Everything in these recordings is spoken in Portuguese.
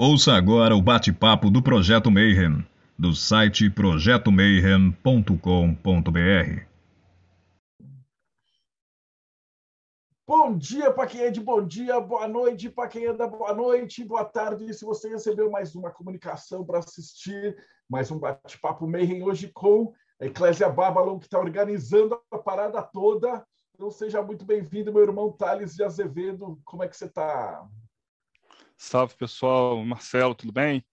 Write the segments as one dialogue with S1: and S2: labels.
S1: Ouça agora o bate-papo do Projeto Mayhem, do site projetomayhem.com.br.
S2: Bom dia para quem é de bom dia, boa noite para quem é da boa noite, boa tarde. Se você recebeu mais uma comunicação para assistir, mais um bate-papo Mayhem hoje com a Eclésia Babylon, que está organizando a parada toda. Então seja muito bem-vindo, meu irmão Thales de Azevedo. Como é que você está?
S3: Salve, pessoal. Marcelo, tudo bem?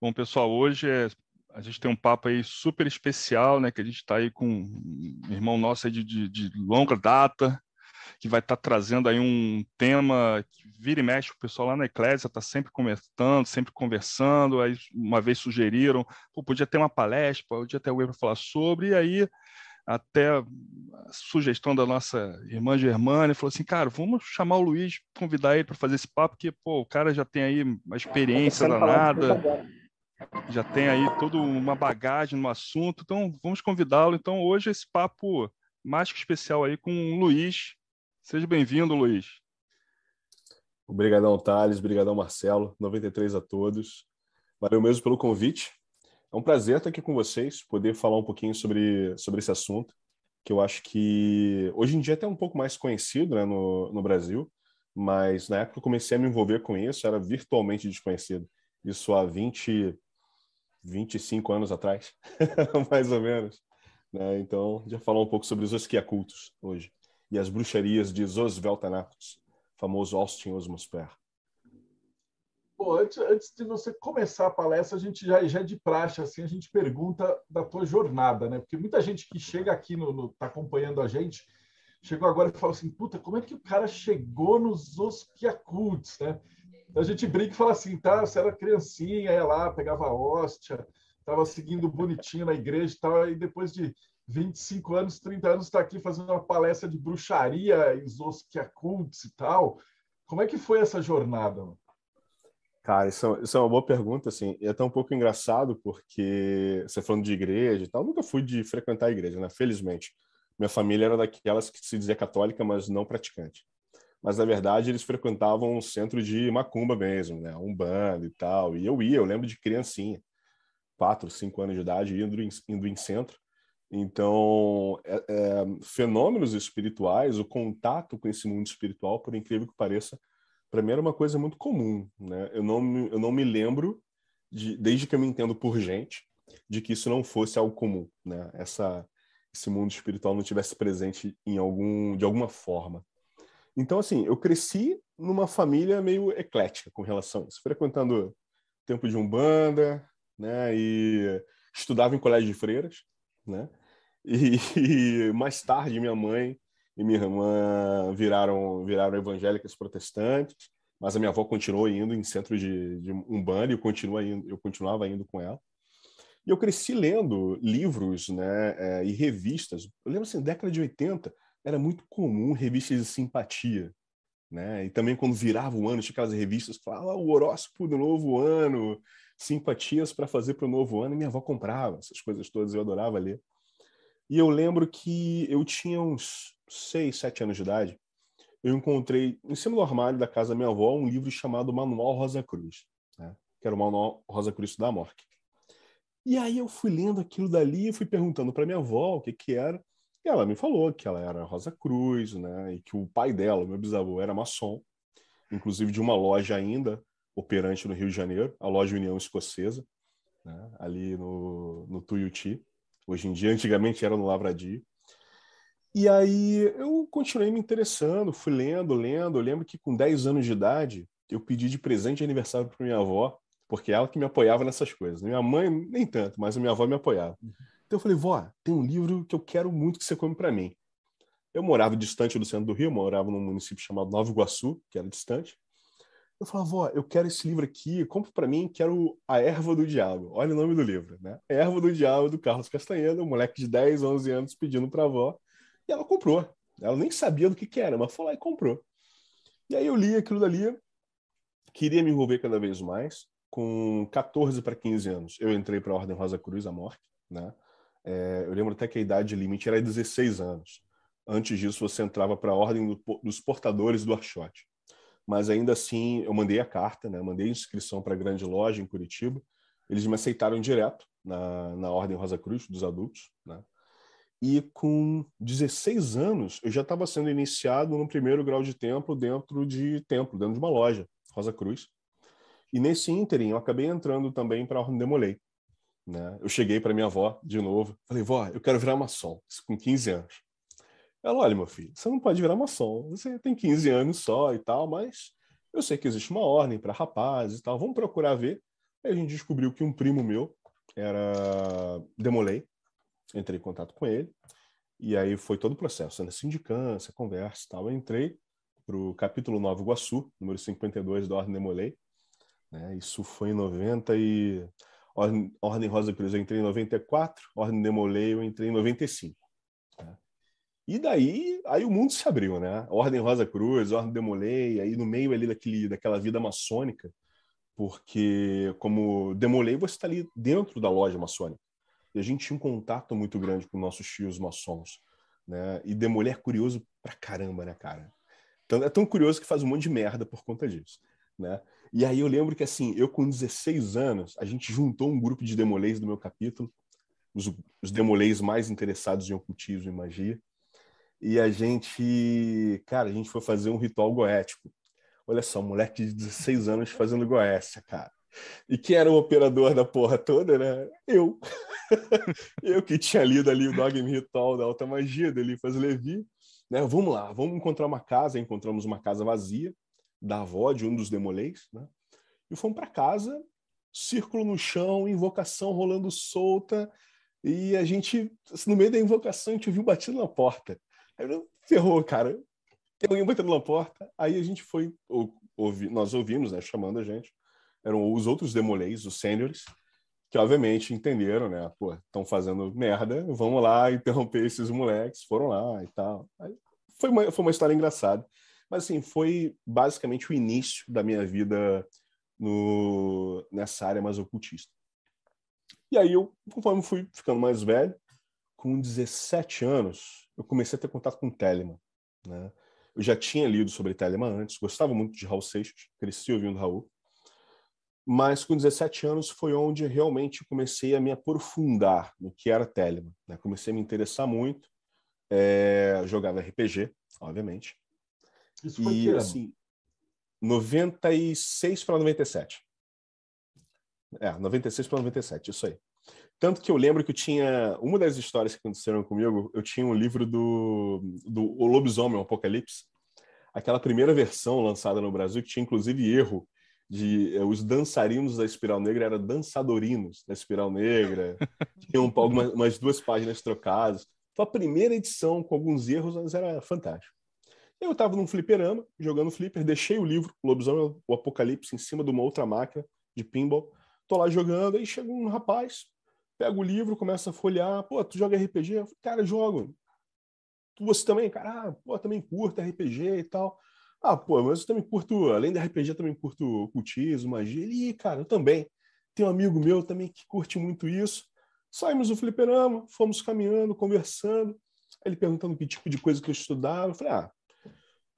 S3: Bom, pessoal, hoje é, a gente tem um papo aí super especial, né? Que a gente está aí com um irmão nosso de, de, de, longa data, que vai estar tá trazendo aí um tema que vira e mexe, o pessoal lá na Eclésia está sempre comentando, sempre conversando, aí uma vez sugeriram, podia ter uma palestra, podia ter alguém para falar sobre, e aí até a sugestão da nossa irmã Germânia, falou assim, cara, vamos chamar o Luiz, convidar ele para fazer esse papo, porque, pô, o cara já tem aí uma experiência danada, já tem aí toda uma bagagem no assunto, então vamos convidá-lo. Então, hoje esse papo mais que especial aí com o Luiz. Seja bem-vindo, Luiz.
S4: Obrigadão, Thales, obrigadão, Marcelo, 93 a todos. Valeu mesmo pelo convite. É um prazer estar aqui com vocês, poder falar um pouquinho sobre, sobre esse assunto, que eu acho que hoje em dia é até um pouco mais conhecido né, no, no Brasil, mas na época que eu comecei a me envolver com isso, era virtualmente desconhecido. Isso há 20, 25 anos atrás, mais ou menos. Né? Então, já falar um pouco sobre os esquiacultos hoje e as bruxarias de Zosveltanatos, famoso Austin Osmosper.
S2: Bom, antes, antes de você começar a palestra, a gente já, já é de praxe, assim, a gente pergunta da tua jornada, né? Porque muita gente que chega aqui, no, no tá acompanhando a gente, chegou agora e fala assim, puta, como é que o cara chegou nos Oskiakuts, né? Então a gente brinca e fala assim, tá, você era criancinha, ia lá, pegava hóstia, estava seguindo bonitinho na igreja e tal, e depois de 25 anos, 30 anos, está aqui fazendo uma palestra de bruxaria e Oskiakuts e tal. Como é que foi essa jornada?
S4: Cara, isso, é isso é uma boa pergunta, assim, e é até um pouco engraçado, porque você falando de igreja e tal, nunca fui de frequentar a igreja, né? Felizmente. Minha família era daquelas que se dizia católica, mas não praticante. Mas, na verdade, eles frequentavam um centro de macumba mesmo, né? Um bando e tal. E eu ia, eu lembro de criancinha, quatro, cinco anos de idade, indo em, indo em centro. Então, é, é, fenômenos espirituais, o contato com esse mundo espiritual, por incrível que pareça, para mim era uma coisa muito comum, né? Eu não, eu não me lembro, de, desde que eu me entendo por gente, de que isso não fosse algo comum, né? Essa, esse mundo espiritual não tivesse presente em algum, de alguma forma. Então, assim, eu cresci numa família meio eclética com relação a isso, frequentando tempo de umbanda, né? E estudava em colégio de freiras, né? E, e mais tarde minha mãe e minha irmã viraram viraram evangélicas protestantes, mas a minha avó continuou indo em centro de, de umbanda e eu indo, eu continuava indo com ela. E eu cresci lendo livros, né, é, e revistas. Eu lembro assim, década de 80 era muito comum revistas de simpatia, né? E também quando virava o ano, tinha aquelas revistas que falavam ah, o horóscopo do novo ano, simpatias para fazer para o novo ano, e minha avó comprava essas coisas todas, eu adorava ler. E eu lembro que eu tinha uns seis, sete anos de idade, eu encontrei em cima do armário da casa da minha avó um livro chamado Manual Rosa Cruz, né? que era o Manual Rosa Cruz da Morte. E aí eu fui lendo aquilo dali e fui perguntando para minha avó o que que era. E ela me falou que ela era Rosa Cruz, né? E que o pai dela, meu bisavô, era maçom, inclusive de uma loja ainda operante no Rio de Janeiro, a loja União Escocesa, né? ali no, no Tuiuti. Hoje em dia, antigamente era no Lavradio. E aí eu continuei me interessando, fui lendo, lendo. Eu lembro que com 10 anos de idade, eu pedi de presente de aniversário para minha avó, porque ela que me apoiava nessas coisas. Minha mãe, nem tanto, mas a minha avó me apoiava. Uhum. Então eu falei, vó, tem um livro que eu quero muito que você come para mim. Eu morava distante do centro do Rio, morava num município chamado Nova Iguaçu, que era distante. Eu falava, vó, eu quero esse livro aqui, compre para mim, quero A Erva do Diabo. Olha o nome do livro, né? A Erva do Diabo, do Carlos Castanheira, um moleque de 10, 11 anos pedindo para a avó e ela comprou. Ela nem sabia do que, que era, mas foi lá e comprou. E aí eu li aquilo dali, queria me envolver cada vez mais. Com 14 para 15 anos, eu entrei para a Ordem Rosa Cruz, a morte. Né? É, eu lembro até que a idade limite era 16 anos. Antes disso, você entrava para a Ordem do, dos Portadores do Archote. mas ainda assim eu mandei a carta, né? Mandei a inscrição para a grande loja em Curitiba. Eles me aceitaram direto na, na Ordem Rosa Cruz dos adultos, né? E com 16 anos, eu já estava sendo iniciado no primeiro grau de templo dentro de templo, dentro de uma loja, Rosa Cruz. E nesse ínterim, eu acabei entrando também para a Ordem Demolei. Né? Eu cheguei para minha avó de novo, falei, vó, eu quero virar maçom, com 15 anos. Ela, olha, meu filho, você não pode virar maçom, você tem 15 anos só e tal, mas eu sei que existe uma ordem para rapazes e tal, vamos procurar ver. Aí a gente descobriu que um primo meu era Demolei, entrei em contato com ele, e aí foi todo o processo, né? sindicância, conversa e tal. Eu entrei para o capítulo 9 Iguaçu, número 52 da Ordem Demolei. Né? Isso foi em 90 e... Ordem, Ordem Rosa Cruz eu entrei em 94, Ordem Demolei eu entrei em 95. Né? E daí, aí o mundo se abriu, né? Ordem Rosa Cruz, Ordem Demolei, aí no meio ali daquele, daquela vida maçônica, porque como Demolei você está ali dentro da loja maçônica. E a gente tinha um contato muito grande com nossos tios maçons, né? E Demolei é curioso pra caramba, né, cara? Então, é tão curioso que faz um monte de merda por conta disso, né? E aí eu lembro que, assim, eu com 16 anos, a gente juntou um grupo de demoleis do meu capítulo, os, os demoleis mais interessados em ocultismo e magia, e a gente, cara, a gente foi fazer um ritual goético. Olha só, um moleque de 16 anos fazendo goécia, cara. E quem era o operador da porra toda, né? Eu. eu que tinha lido ali o Dogma Ritual da Alta Magia, dele faz Levi. Né? Vamos lá, vamos encontrar uma casa. Encontramos uma casa vazia da avó de um dos demolês, né? E fomos para casa, círculo no chão, invocação rolando solta. E a gente, no meio da invocação, a gente viu batido na porta. Aí ferrou, cara. Tem alguém batendo na porta. Aí a gente foi, ouvi, nós ouvimos, né, chamando a gente eram os outros demolês, os sêniores, que obviamente entenderam, né? Pô, estão fazendo merda, vamos lá interromper esses moleques, foram lá e tal. Foi uma, foi uma história engraçada. Mas, assim, foi basicamente o início da minha vida no, nessa área mais ocultista. E aí, eu, conforme fui ficando mais velho, com 17 anos, eu comecei a ter contato com Telemann, né? Eu já tinha lido sobre Telemann antes, gostava muito de Raul Seixas, cresci ouvindo Raul. Mas com 17 anos foi onde realmente comecei a me aprofundar no que era Telemann. Né? Comecei a me interessar muito. É, jogava RPG, obviamente.
S2: Isso foi e, que
S4: assim, 96 para 97. É, 96 para 97, isso aí. Tanto que eu lembro que eu tinha. Uma das histórias que aconteceram comigo, eu tinha um livro do, do O Lobisomem, o Apocalipse. Aquela primeira versão lançada no Brasil, que tinha inclusive erro de eh, os dançarinos da Espiral Negra eram dançadorinos da Espiral Negra, tinham algumas, umas duas páginas trocadas. Foi a primeira edição com alguns erros, mas era fantástico. Eu estava num fliperama, jogando flipper, deixei o livro, o Lobisomem, o Apocalipse, em cima de uma outra máquina de pinball. Tô lá jogando, aí chega um rapaz, pega o livro, começa a folhear. Pô, tu joga RPG? Eu falei, cara, jogo. Você também? Cara, ah, pô, também curta RPG e tal. Ah, pô, mas eu também curto, além da RPG, eu também curto ocultismo, magia. Ele, cara, eu também. Tem um amigo meu também que curte muito isso. Saímos do fliperama, fomos caminhando, conversando. Ele perguntando que tipo de coisa que eu estudava. Eu falei, ah,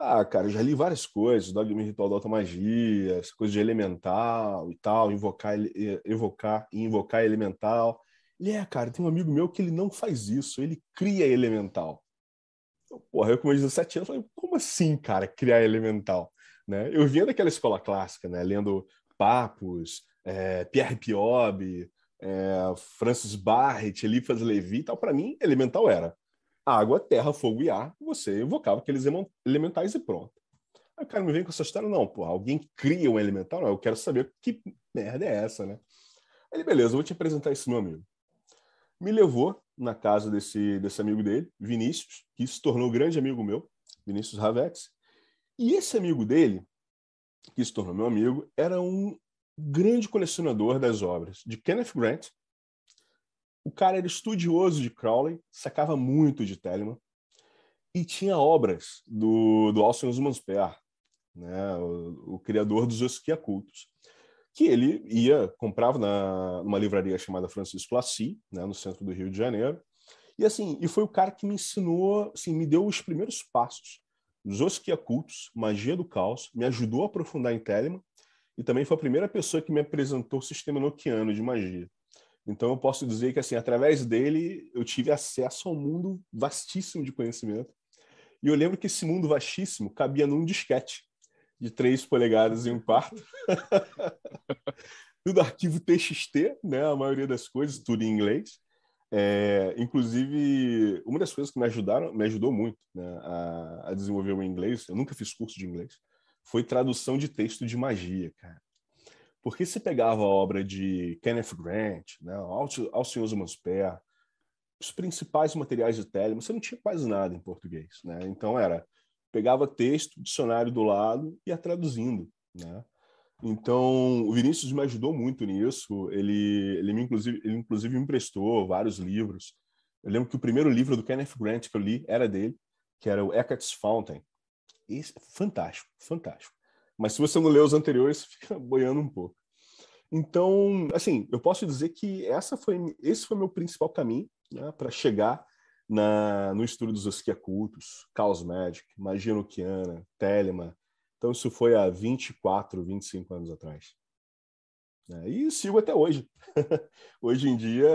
S4: ah, cara, eu já li várias coisas, Dogma Ritual da Alta Magia, essa coisa de elemental e tal, invocar, evocar e invocar elemental. Ele é, cara, tem um amigo meu que ele não faz isso, ele cria elemental. Porra, eu com meus 17 anos falei, como assim, cara, criar elemental? Né? Eu vinha daquela escola clássica, né? Lendo Papos, é, Pierre Piob, é, Francis Barrett, Eliphas Levi e tal. Para mim, elemental era água, terra, fogo e ar. Você evocava aqueles elementais e pronto. Aí o cara me vem com essa história, não, pô, alguém cria um elemental? Não, eu quero saber que merda é essa, né? Ele, beleza, eu vou te apresentar esse meu amigo. Me levou na casa desse, desse amigo dele, Vinícius, que se tornou grande amigo meu, Vinícius Ravex. E esse amigo dele, que se tornou meu amigo, era um grande colecionador das obras de Kenneth Grant. O cara era estudioso de Crowley, sacava muito de Telemann e tinha obras do, do Alcyon Mansper, né, o, o, criador dos Esquiacultos que ele ia, comprava na, numa livraria chamada Francisco Lassi, né, no centro do Rio de Janeiro. E assim, e foi o cara que me ensinou, assim, me deu os primeiros passos Zoskia Cultos, Magia do Caos, me ajudou a aprofundar em Telemann e também foi a primeira pessoa que me apresentou o sistema noquiano de magia. Então eu posso dizer que assim, através dele eu tive acesso a um mundo vastíssimo de conhecimento. E eu lembro que esse mundo vastíssimo cabia num disquete de 3 polegadas em um quarto. tudo arquivo TXT, né? A maioria das coisas, tudo em inglês. É, inclusive, uma das coisas que me ajudaram, me ajudou muito né, a, a, desenvolver o inglês, eu nunca fiz curso de inglês, foi tradução de texto de magia, cara. Porque se pegava a obra de Kenneth Grant, né, Alcinoso Mansper, os principais materiais de Telemann, você não tinha quase nada em português, né? Então era pegava texto, dicionário do lado e ia traduzindo, né? Então, o Vinícius me ajudou muito nisso. Ele, ele, me, inclusive, ele, inclusive, me emprestou vários livros. Eu lembro que o primeiro livro do Kenneth Grant que eu li era dele, que era o Eckart's Fountain. Esse, fantástico, fantástico. Mas se você não lê os anteriores, fica boiando um pouco. Então, assim, eu posso dizer que essa foi, esse foi meu principal caminho né, para chegar na, no estudo dos Osquiacultos, Chaos Magic, Magia Nukiana, Telemann, então, isso foi há 24, 25 anos atrás. É, e sigo até hoje. hoje em dia,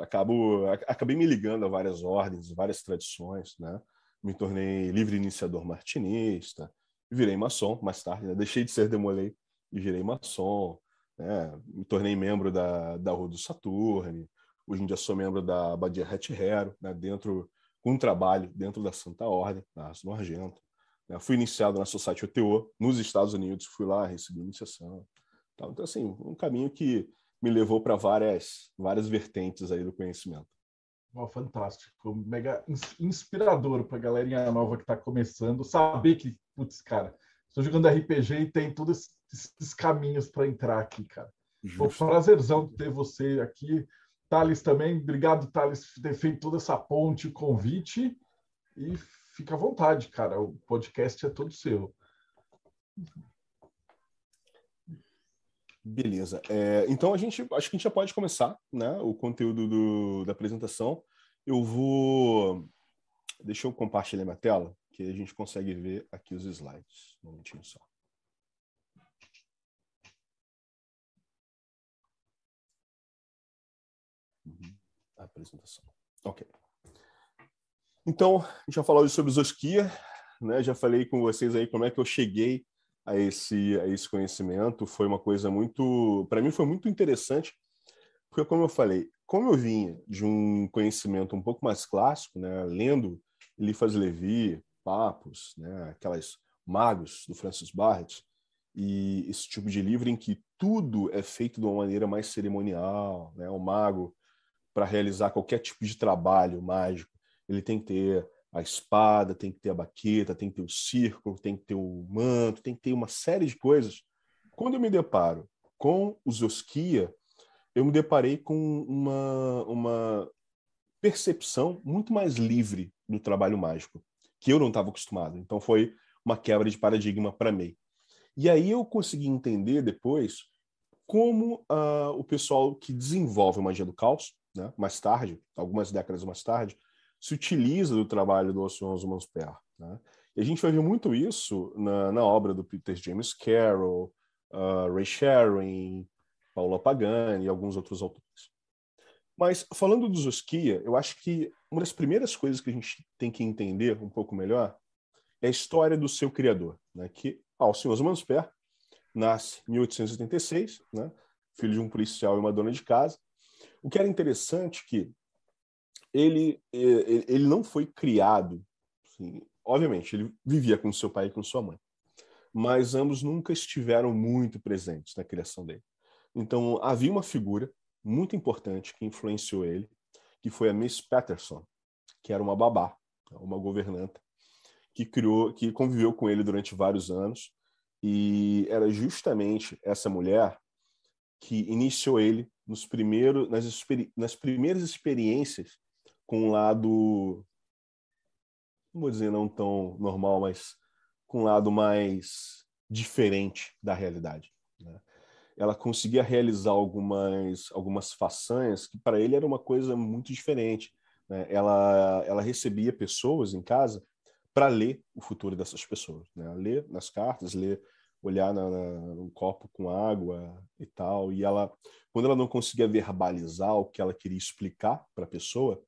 S4: acabo, acabei me ligando a várias ordens, várias tradições. Né? Me tornei livre iniciador martinista, virei maçom mais tarde. Né? Deixei de ser demolei e virei maçom. Né? Me tornei membro da, da Rua do Saturne. Hoje em dia sou membro da Abadia Het Hero, né? dentro, com um trabalho dentro da Santa Ordem, da no Argento. Né? Fui iniciado na Society OTO nos Estados Unidos, fui lá, recebi iniciação. Então, assim, um caminho que me levou para várias, várias vertentes aí do conhecimento.
S2: Oh, fantástico, mega inspirador para a galerinha nova que está começando, saber que, putz, cara, estou jogando RPG e tem todos esses caminhos para entrar aqui, cara. Foi um prazerzão ter você aqui. Thales também, obrigado, Thales, por ter feito toda essa ponte, o convite. E fica à vontade, cara. O podcast é todo seu.
S4: Beleza. É, então a gente acho que a gente já pode começar, né? O conteúdo do, da apresentação. Eu vou. Deixa eu compartilhar minha tela, que a gente consegue ver aqui os slides. Um momentinho só. Apresentação. Ok. Então, já falou sobre Zoskia, né? Já falei com vocês aí como é que eu cheguei a esse a esse conhecimento. Foi uma coisa muito, para mim foi muito interessante, porque como eu falei, como eu vinha de um conhecimento um pouco mais clássico, né, lendo Eliphas Levi, Papos, né, aquelas magos do Francis Barrett, e esse tipo de livro em que tudo é feito de uma maneira mais cerimonial, né? O mago para realizar qualquer tipo de trabalho mágico ele tem que ter a espada, tem que ter a baqueta, tem que ter o círculo, tem que ter o manto, tem que ter uma série de coisas. Quando eu me deparo com os Oskia, eu me deparei com uma, uma percepção muito mais livre do trabalho mágico, que eu não estava acostumado. Então foi uma quebra de paradigma para mim. E aí eu consegui entender depois como uh, o pessoal que desenvolve magia do caos, né, mais tarde, algumas décadas mais tarde, se utiliza do trabalho do Alfonso Mansper. Né? E a gente vai ver muito isso na, na obra do Peter James Carroll, uh, Ray Sharon, Paula Pagani e alguns outros autores. Mas falando do Zoskia, eu acho que uma das primeiras coisas que a gente tem que entender um pouco melhor é a história do seu criador, né? que Alcinoso Mansper nasce em 1886, né? filho de um policial e uma dona de casa. O que era interessante é que ele, ele não foi criado, assim, obviamente, ele vivia com seu pai e com sua mãe, mas ambos nunca estiveram muito presentes na criação dele. Então, havia uma figura muito importante que influenciou ele, que foi a Miss Patterson, que era uma babá, uma governanta, que criou, que conviveu com ele durante vários anos, e era justamente essa mulher que iniciou ele nos primeiros, nas, nas primeiras experiências com um lado, não vou dizer não tão normal, mas com um lado mais diferente da realidade. Né? Ela conseguia realizar algumas, algumas façanhas que para ele era uma coisa muito diferente. Né? Ela, ela recebia pessoas em casa para ler o futuro dessas pessoas, né? Ler nas cartas, ler, olhar na, na, no copo com água e tal. E ela, quando ela não conseguia verbalizar o que ela queria explicar para a pessoa,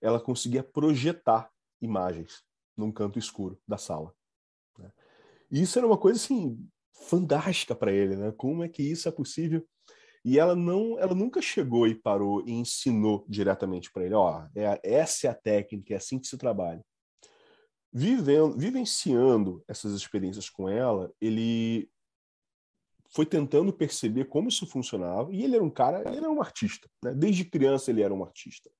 S4: ela conseguia projetar imagens num canto escuro da sala. Né? E isso era uma coisa assim fantástica para ele, né? Como é que isso é possível? E ela não, ela nunca chegou e parou e ensinou diretamente para ele, ó, é, essa é a técnica, é assim que se trabalha. Vivendo, vivenciando essas experiências com ela, ele foi tentando perceber como isso funcionava, e ele era um cara, ele era um artista, né? Desde criança ele era um artista.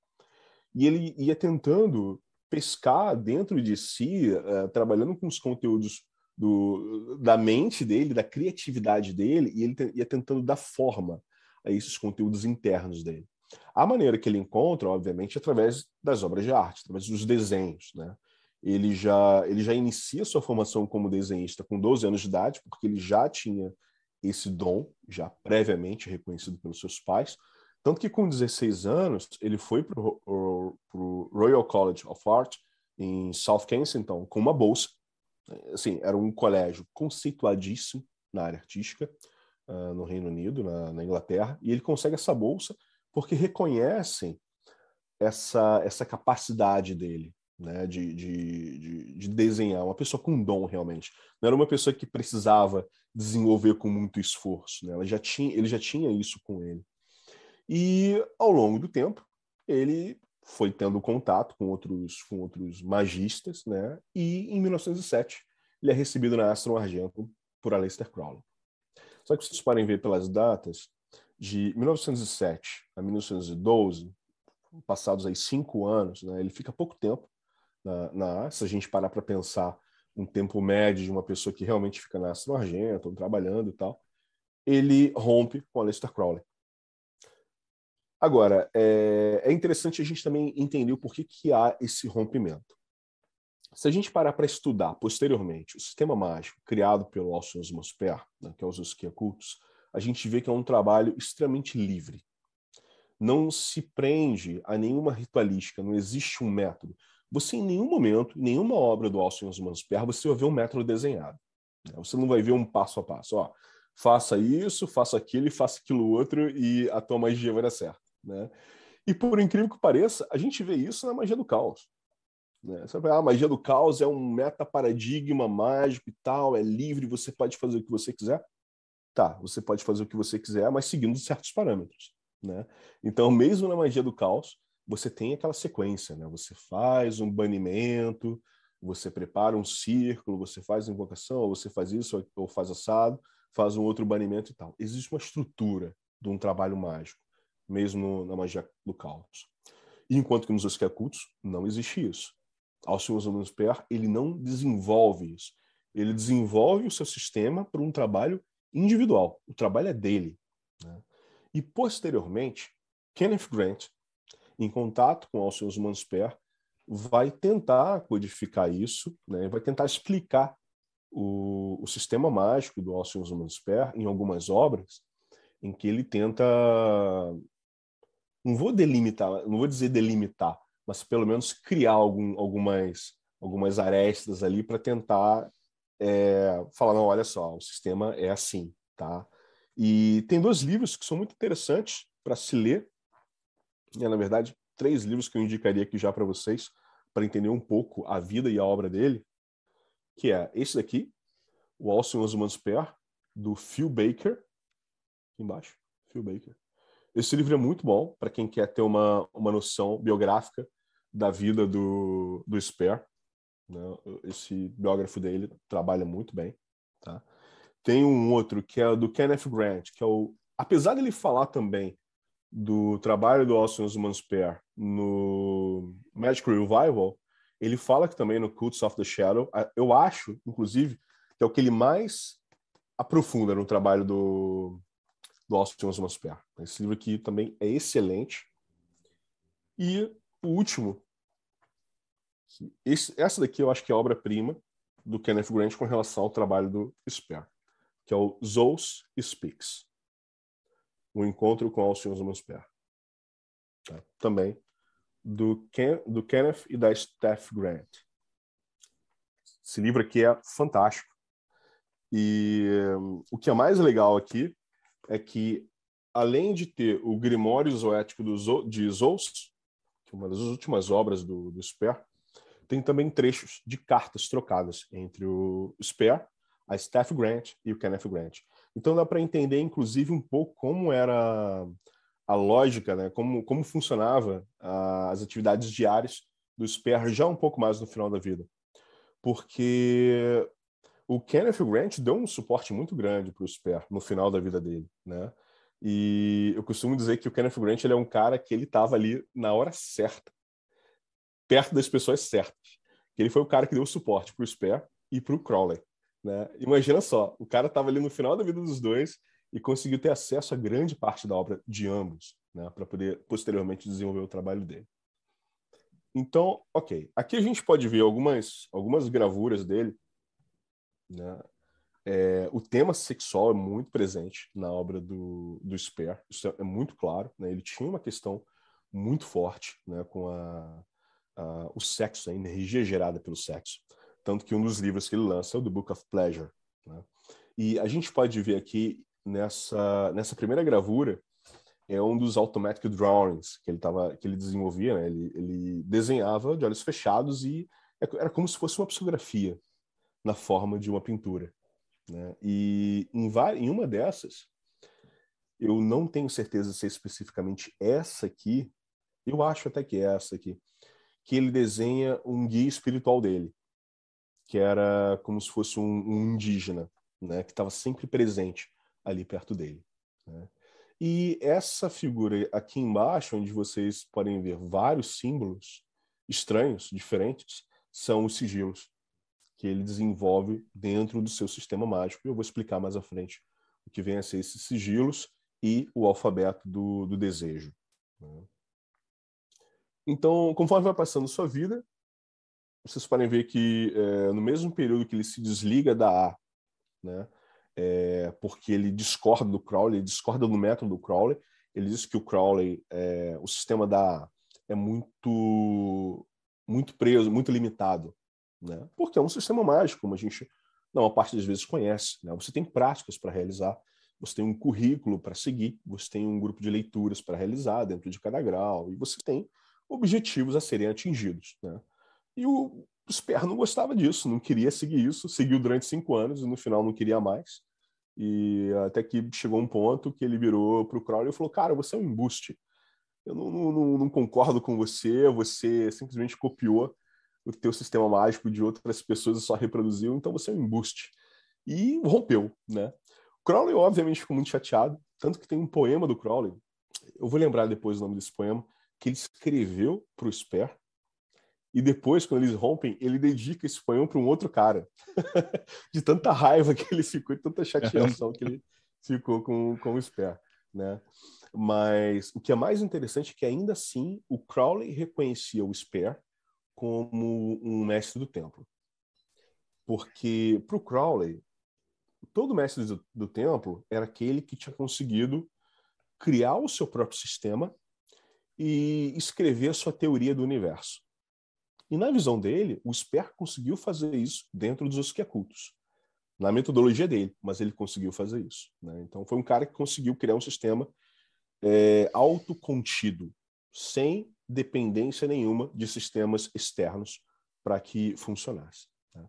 S4: E ele ia tentando pescar dentro de si, uh, trabalhando com os conteúdos do, da mente dele, da criatividade dele, e ele ia tentando dar forma a esses conteúdos internos dele. A maneira que ele encontra, obviamente, é através das obras de arte, através dos desenhos. Né? Ele, já, ele já inicia sua formação como desenhista com 12 anos de idade, porque ele já tinha esse dom, já previamente reconhecido pelos seus pais. Tanto que com 16 anos, ele foi para o Royal College of Art, em South Kensington, com uma bolsa. Assim, era um colégio conceituadíssimo na área artística, uh, no Reino Unido, na, na, Inglaterra, e ele consegue essa bolsa porque reconhecem essa, essa capacidade dele né, de, de, de, de desenhar, uma pessoa com dom realmente. Não era uma pessoa que precisava desenvolver com muito esforço, né? Ela já tinha, ele já tinha isso com ele. E ao longo do tempo, ele foi tendo contato com outros, com outros magistas, né? E em 1907 ele é recebido na Aston Argento por Aleister Crowley. Só que vocês podem ver pelas datas, de 1907 a 1912, passados aí cinco anos, né, ele fica pouco tempo na, na se a gente parar para pensar um tempo médio de uma pessoa que realmente fica na Astro Argento, trabalhando e tal, ele rompe com Aleister Crowley. Agora, é, é interessante a gente também entender o porquê que há esse rompimento. Se a gente parar para estudar posteriormente o sistema mágico criado pelo Alcion Mosper, né, que é os Esquiacultos, a gente vê que é um trabalho extremamente livre. Não se prende a nenhuma ritualística, não existe um método. Você, em nenhum momento, em nenhuma obra do Alcion Mosper, você vai ver um método desenhado. Né? Você não vai ver um passo a passo. Ó, faça isso, faça aquilo e faça aquilo outro e a tua magia vai dar certo. Né? E por incrível que pareça, a gente vê isso na magia do caos. Né? Você ah, a magia do caos é um meta-paradigma mágico e tal, é livre, você pode fazer o que você quiser. Tá, você pode fazer o que você quiser, mas seguindo certos parâmetros. Né? Então, mesmo na magia do caos, você tem aquela sequência, né? Você faz um banimento, você prepara um círculo, você faz invocação, ou você faz isso, ou faz assado, faz um outro banimento e tal. Existe uma estrutura de um trabalho mágico, mesmo na magia do caos. enquanto que nos Oscacultos não existe isso. Alcimus Mansper, ele não desenvolve isso. Ele desenvolve o seu sistema para um trabalho individual. O trabalho é dele. Né? E, posteriormente, Kenneth Grant, em contato com Alcimus Mansper, vai tentar codificar isso, né? vai tentar explicar o, o sistema mágico do Alcimus Mansper em algumas obras, em que ele tenta não vou delimitar, não vou dizer delimitar, mas pelo menos criar algum, algumas, algumas arestas ali para tentar é, falar, não, olha só, o sistema é assim, tá? E tem dois livros que são muito interessantes para se ler, é, na verdade, três livros que eu indicaria aqui já para vocês, para entender um pouco a vida e a obra dele, que é esse daqui, o Alcyon Osman's Pair, do Phil Baker, aqui embaixo, Phil Baker. Esse livro é muito bom para quem quer ter uma, uma noção biográfica da vida do, do Spare. Né? Esse biógrafo dele trabalha muito bem. Tá? Tem um outro que é do Kenneth Grant, que é o. Apesar dele falar também do trabalho do Austin Osman Spare no Magic Revival, ele fala que também no Cults of the Shadow, eu acho, inclusive, que é o que ele mais aprofunda no trabalho do, do Austin Osman Spare. Esse livro aqui também é excelente. E o último, esse, essa daqui eu acho que é obra-prima do Kenneth Grant com relação ao trabalho do Spare, que é o Zeus Speaks. O encontro com Alcion Spare. Tá? Também do, Ken, do Kenneth e da Steph Grant. Esse livro aqui é fantástico. E o que é mais legal aqui é que, além de ter o Grimório Zoético de Zeus, que é uma das últimas obras do, do Sper, tem também trechos de cartas trocadas entre o Sper, a Steph Grant e o Kenneth Grant. Então dá para entender, inclusive, um pouco como era a lógica, né? como, como funcionava uh, as atividades diárias do Sper já um pouco mais no final da vida. Porque o Kenneth Grant deu um suporte muito grande para o Sper no final da vida dele, né? E eu costumo dizer que o Kenneth Grant ele é um cara que ele estava ali na hora certa, perto das pessoas certas. Ele foi o cara que deu suporte para o Sper e para o Crowley. Né? Imagina só, o cara estava ali no final da vida dos dois e conseguiu ter acesso a grande parte da obra de ambos, né? para poder posteriormente desenvolver o trabalho dele. Então, ok. Aqui a gente pode ver algumas, algumas gravuras dele. Né? É, o tema sexual é muito presente na obra do, do Sper, isso é, muito claro. Né? Ele tinha uma questão muito forte né? com a, a, o sexo, a energia gerada pelo sexo. Tanto que um dos livros que ele lança é o The Book of Pleasure. Né? E a gente pode ver aqui nessa, nessa primeira gravura é um dos automatic drawings que ele tava, que ele desenvolvia, né? ele, ele desenhava de olhos fechados e é, era como se fosse uma psicografia na forma de uma pintura. Né? E em, em uma dessas, eu não tenho certeza se é especificamente essa aqui, eu acho até que é essa aqui, que ele desenha um guia espiritual dele, que era como se fosse um, um indígena, né, que estava sempre presente ali perto dele. Né? E essa figura aqui embaixo, onde vocês podem ver vários símbolos estranhos, diferentes, são os sigilos que ele desenvolve dentro do seu sistema mágico. Eu vou explicar mais à frente o que vem a ser esses sigilos e o alfabeto do, do desejo. Né? Então, conforme vai passando sua vida, vocês podem ver que é, no mesmo período que ele se desliga da A, né, é, porque ele discorda do Crowley, ele discorda do método do Crowley. Ele diz que o Crowley, é, o sistema da é muito muito preso, muito limitado, né? Porque é um sistema mágico, como a gente não a parte das vezes conhece. Né? Você tem práticas para realizar, você tem um currículo para seguir, você tem um grupo de leituras para realizar dentro de cada grau e você tem objetivos a serem atingidos. Né? E o Sper não gostava disso, não queria seguir isso, seguiu durante cinco anos e no final não queria mais. E até que chegou um ponto que ele virou para o Crowley e falou: Cara, você é um embuste. Eu não, não, não, concordo com você, você simplesmente copiou o teu sistema mágico de outras pessoas e só reproduziu, então você é um embuste. E rompeu, né? Crowley, obviamente, ficou muito chateado, tanto que tem um poema do Crowley, eu vou lembrar depois o nome desse poema, que ele escreveu para o Sper, e depois, quando eles rompem, ele dedica esse poema para um outro cara. de tanta raiva que ele ficou, de tanta chateação que ele ficou com, com o Sper, né? Mas o que é mais interessante é que ainda assim o Crowley reconhecia o Sper como um mestre do templo. Porque para o Crowley, todo mestre do, do templo era aquele que tinha conseguido criar o seu próprio sistema e escrever a sua teoria do universo. E na visão dele, o Sper conseguiu fazer isso dentro dos Osquiacultos. Na metodologia dele, mas ele conseguiu fazer isso. Né? Então foi um cara que conseguiu criar um sistema é, autocontido, sem dependência nenhuma de sistemas externos para que funcionasse. Né?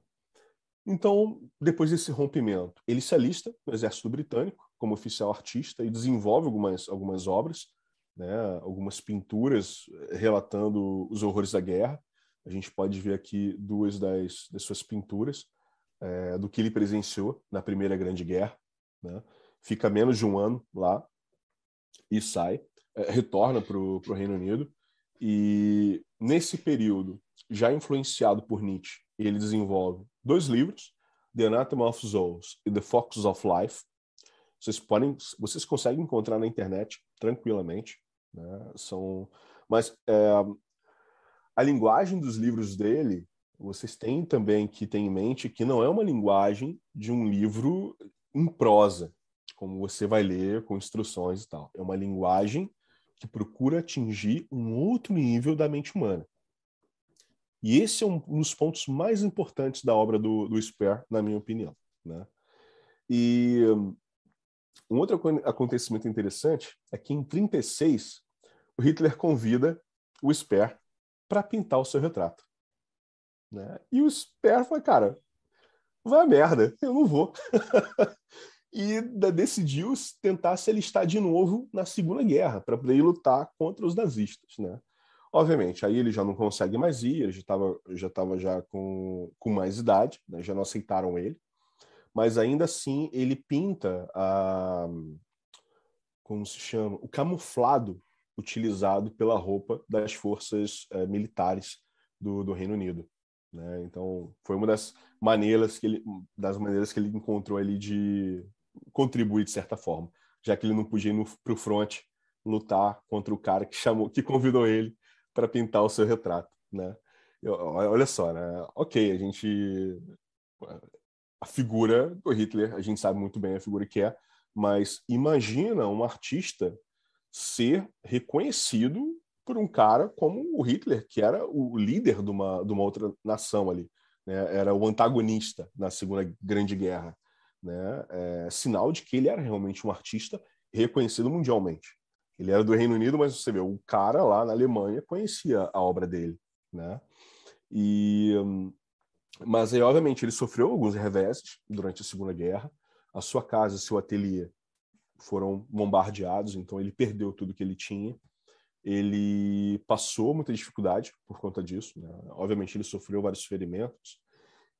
S4: Então, depois desse rompimento, ele se alista no exército britânico como oficial artista e desenvolve algumas, algumas obras, né? algumas pinturas relatando os horrores da guerra, a gente pode ver aqui duas das, das suas pinturas é, do que ele presenciou na Primeira Grande Guerra. Né? Fica menos de um ano lá e sai, é, retorna para o Reino Unido. E nesse período, já influenciado por Nietzsche, ele desenvolve dois livros, The Anatomy of Souls e The Focus of Life. Vocês podem, vocês conseguem encontrar na internet tranquilamente. Né? São, mas é, a linguagem dos livros dele, vocês têm também que ter em mente que não é uma linguagem de um livro em prosa, como você vai ler com instruções e tal. É uma linguagem que procura atingir um outro nível da mente humana. E esse é um dos pontos mais importantes da obra do, do Speer, na minha opinião. Né? E um outro acontecimento interessante é que em 36 o Hitler convida o Speer para pintar o seu retrato. Né? E o Speer fala, cara, vai a merda, eu não vou. e decidiu tentar se alistar de novo na Segunda Guerra para poder lutar contra os nazistas, né? Obviamente, aí ele já não consegue mais ir, ele já estava já, tava já com, com mais idade, né? já não aceitaram ele, mas ainda assim ele pinta a como se chama o camuflado utilizado pela roupa das forças eh, militares do, do Reino Unido. Né? Então, foi uma das maneiras que ele, das maneiras que ele encontrou ali de contribuir de certa forma, já que ele não podia ir para o front lutar contra o cara que chamou, que convidou ele para pintar o seu retrato, né? Eu, olha só, né? Ok, a gente a figura do Hitler, a gente sabe muito bem a figura que é, mas imagina um artista ser reconhecido por um cara como o Hitler, que era o líder de uma, de uma outra nação ali, né? era o antagonista na Segunda Grande Guerra. Né? É, sinal de que ele era realmente um artista reconhecido mundialmente. Ele era do Reino Unido, mas você vê, o cara lá na Alemanha conhecia a obra dele. Né? E, mas aí, obviamente, ele sofreu alguns reveses durante a Segunda Guerra. A sua casa, seu ateliê foram bombardeados, então ele perdeu tudo que ele tinha ele passou muita dificuldade por conta disso. Né? Obviamente, ele sofreu vários ferimentos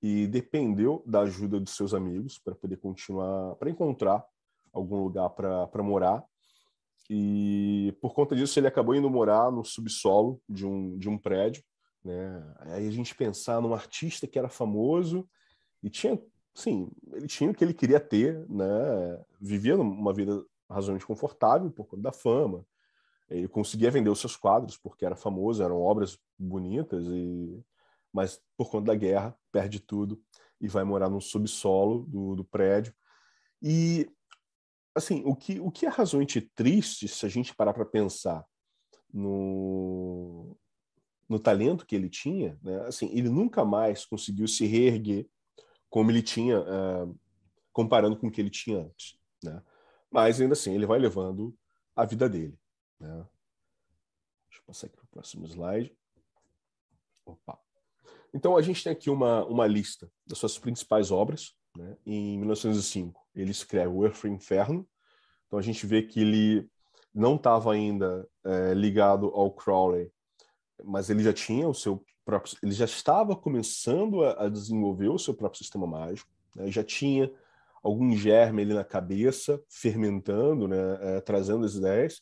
S4: e dependeu da ajuda dos seus amigos para poder continuar, para encontrar algum lugar para morar. E por conta disso, ele acabou indo morar no subsolo de um, de um prédio. Né? Aí a gente pensar num artista que era famoso e tinha, sim, ele tinha o que ele queria ter, né? Vivia uma vida razoavelmente confortável por conta da fama, ele conseguia vender os seus quadros porque era famoso, eram obras bonitas e mas por conta da guerra perde tudo e vai morar no subsolo do, do prédio. E assim, o que o que é razoavelmente triste se a gente parar para pensar no no talento que ele tinha, né? Assim, ele nunca mais conseguiu se reerguer como ele tinha, uh, comparando com o que ele tinha antes, né? Mas ainda assim, ele vai levando a vida dele. Né? Deixa eu passar aqui para o próximo slide. Opa. Então, a gente tem aqui uma, uma lista das suas principais obras. Né? Em 1905, ele escreve O Earth Inferno. Então, a gente vê que ele não estava ainda é, ligado ao Crowley, mas ele já tinha o seu próprio. Ele já estava começando a, a desenvolver o seu próprio sistema mágico. Né? Já tinha algum germe ali na cabeça, fermentando, né? É, trazendo as ideias.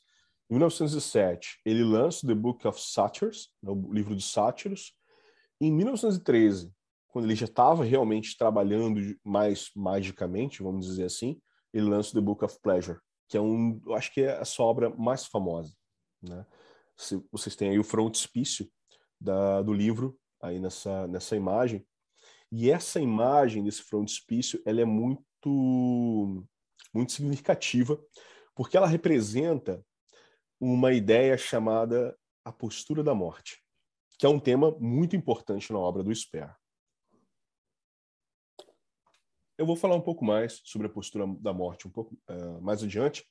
S4: Em 1907, ele lança The Book of Satires, né, o livro de sátiros. Em 1913, quando ele já estava realmente trabalhando mais magicamente, vamos dizer assim, ele lança The Book of Pleasure, que é um, eu acho que é a sua obra mais famosa, né? Se, vocês têm aí o frontispício da, do livro aí nessa nessa imagem. E essa imagem desse frontispício, ela é muito muito significativa, porque ela representa uma ideia chamada a postura da morte, que é um tema muito importante na obra do Sper. Eu vou falar um pouco mais sobre a postura da morte um pouco uh, mais adiante,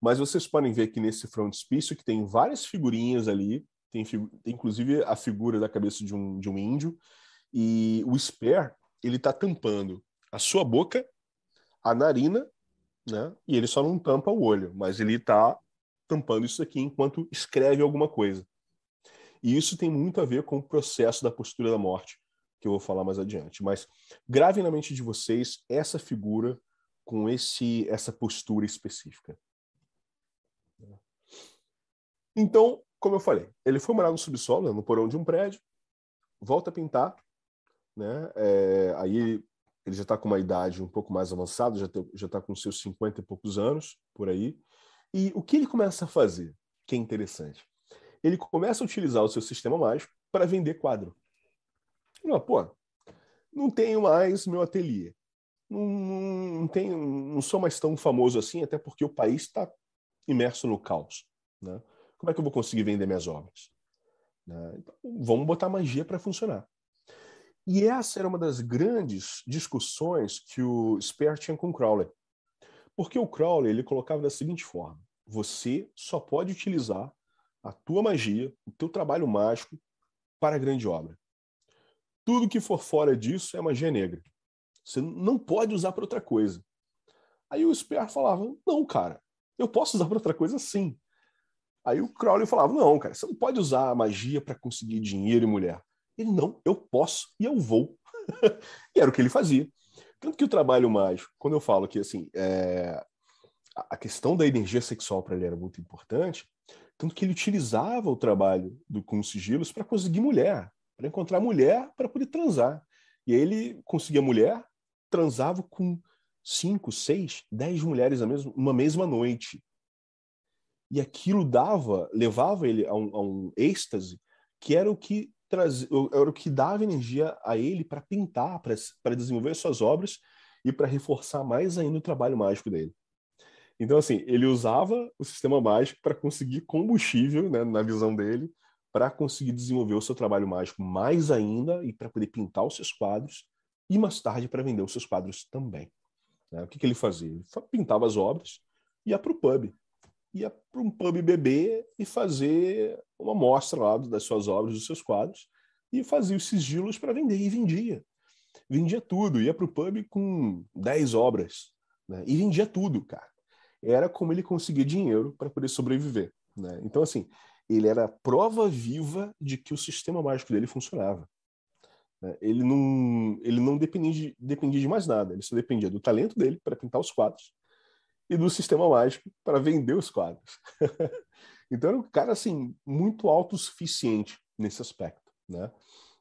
S4: mas vocês podem ver que nesse frontispício que tem várias figurinhas ali, tem, tem inclusive a figura da cabeça de um, de um índio, e o Sper ele está tampando a sua boca, a narina, né? E ele só não tampa o olho, mas ele está tampando isso aqui enquanto escreve alguma coisa. E isso tem muito a ver com o processo da postura da morte, que eu vou falar mais adiante. Mas grave na mente de vocês essa figura com esse essa postura específica. Então, como eu falei, ele foi morar no subsolo, né, no porão de um prédio, volta a pintar, né? É, aí ele já está com uma idade um pouco mais avançada, já está com seus 50 e poucos anos, por aí. E o que ele começa a fazer, que é interessante? Ele começa a utilizar o seu sistema mágico para vender quadro. Não, pô, não tenho mais meu ateliê. Não, não, tenho, não sou mais tão famoso assim, até porque o país está imerso no caos. Né? Como é que eu vou conseguir vender minhas obras? Né? Então, vamos botar magia para funcionar. E essa era uma das grandes discussões que o Speer tinha com o Crowley. Porque o Crowley ele colocava da seguinte forma: você só pode utilizar a tua magia, o teu trabalho mágico para a grande obra. Tudo que for fora disso é magia negra. Você não pode usar para outra coisa. Aí o Speer falava: não, cara, eu posso usar para outra coisa sim. Aí o Crowley falava: não, cara, você não pode usar a magia para conseguir dinheiro e mulher. Ele, não, eu posso e eu vou. e era o que ele fazia. Tanto que o trabalho mágico, quando eu falo que assim, é, a questão da energia sexual para ele era muito importante, tanto que ele utilizava o trabalho do, com sigilos para conseguir mulher, para encontrar mulher para poder transar. E aí ele conseguia mulher, transava com cinco, seis, dez mulheres mesma, uma mesma noite. E aquilo dava, levava ele a um, a um êxtase que era o que trazia, era o que dava energia a ele para pintar, para desenvolver suas obras e para reforçar mais ainda o trabalho mágico dele. Então, assim, ele usava o sistema mágico para conseguir combustível, né, na visão dele, para conseguir desenvolver o seu trabalho mágico mais ainda e para poder pintar os seus quadros e mais tarde para vender os seus quadros também. Né? O que, que ele fazia? Ele pintava as obras, ia para o pub, ia para um pub beber e fazer uma mostra lá das suas obras, dos seus quadros, e fazia os sigilos para vender, e vendia. Vendia tudo, ia para o pub com 10 obras, né? e vendia tudo, cara. Era como ele conseguia dinheiro para poder sobreviver. Né? Então, assim, ele era prova viva de que o sistema mágico dele funcionava. Né? Ele não, ele não dependia de, dependia de mais nada, ele só dependia do talento dele para pintar os quadros e do sistema mágico para vender os quadros. então era um cara assim muito autossuficiente nesse aspecto, né?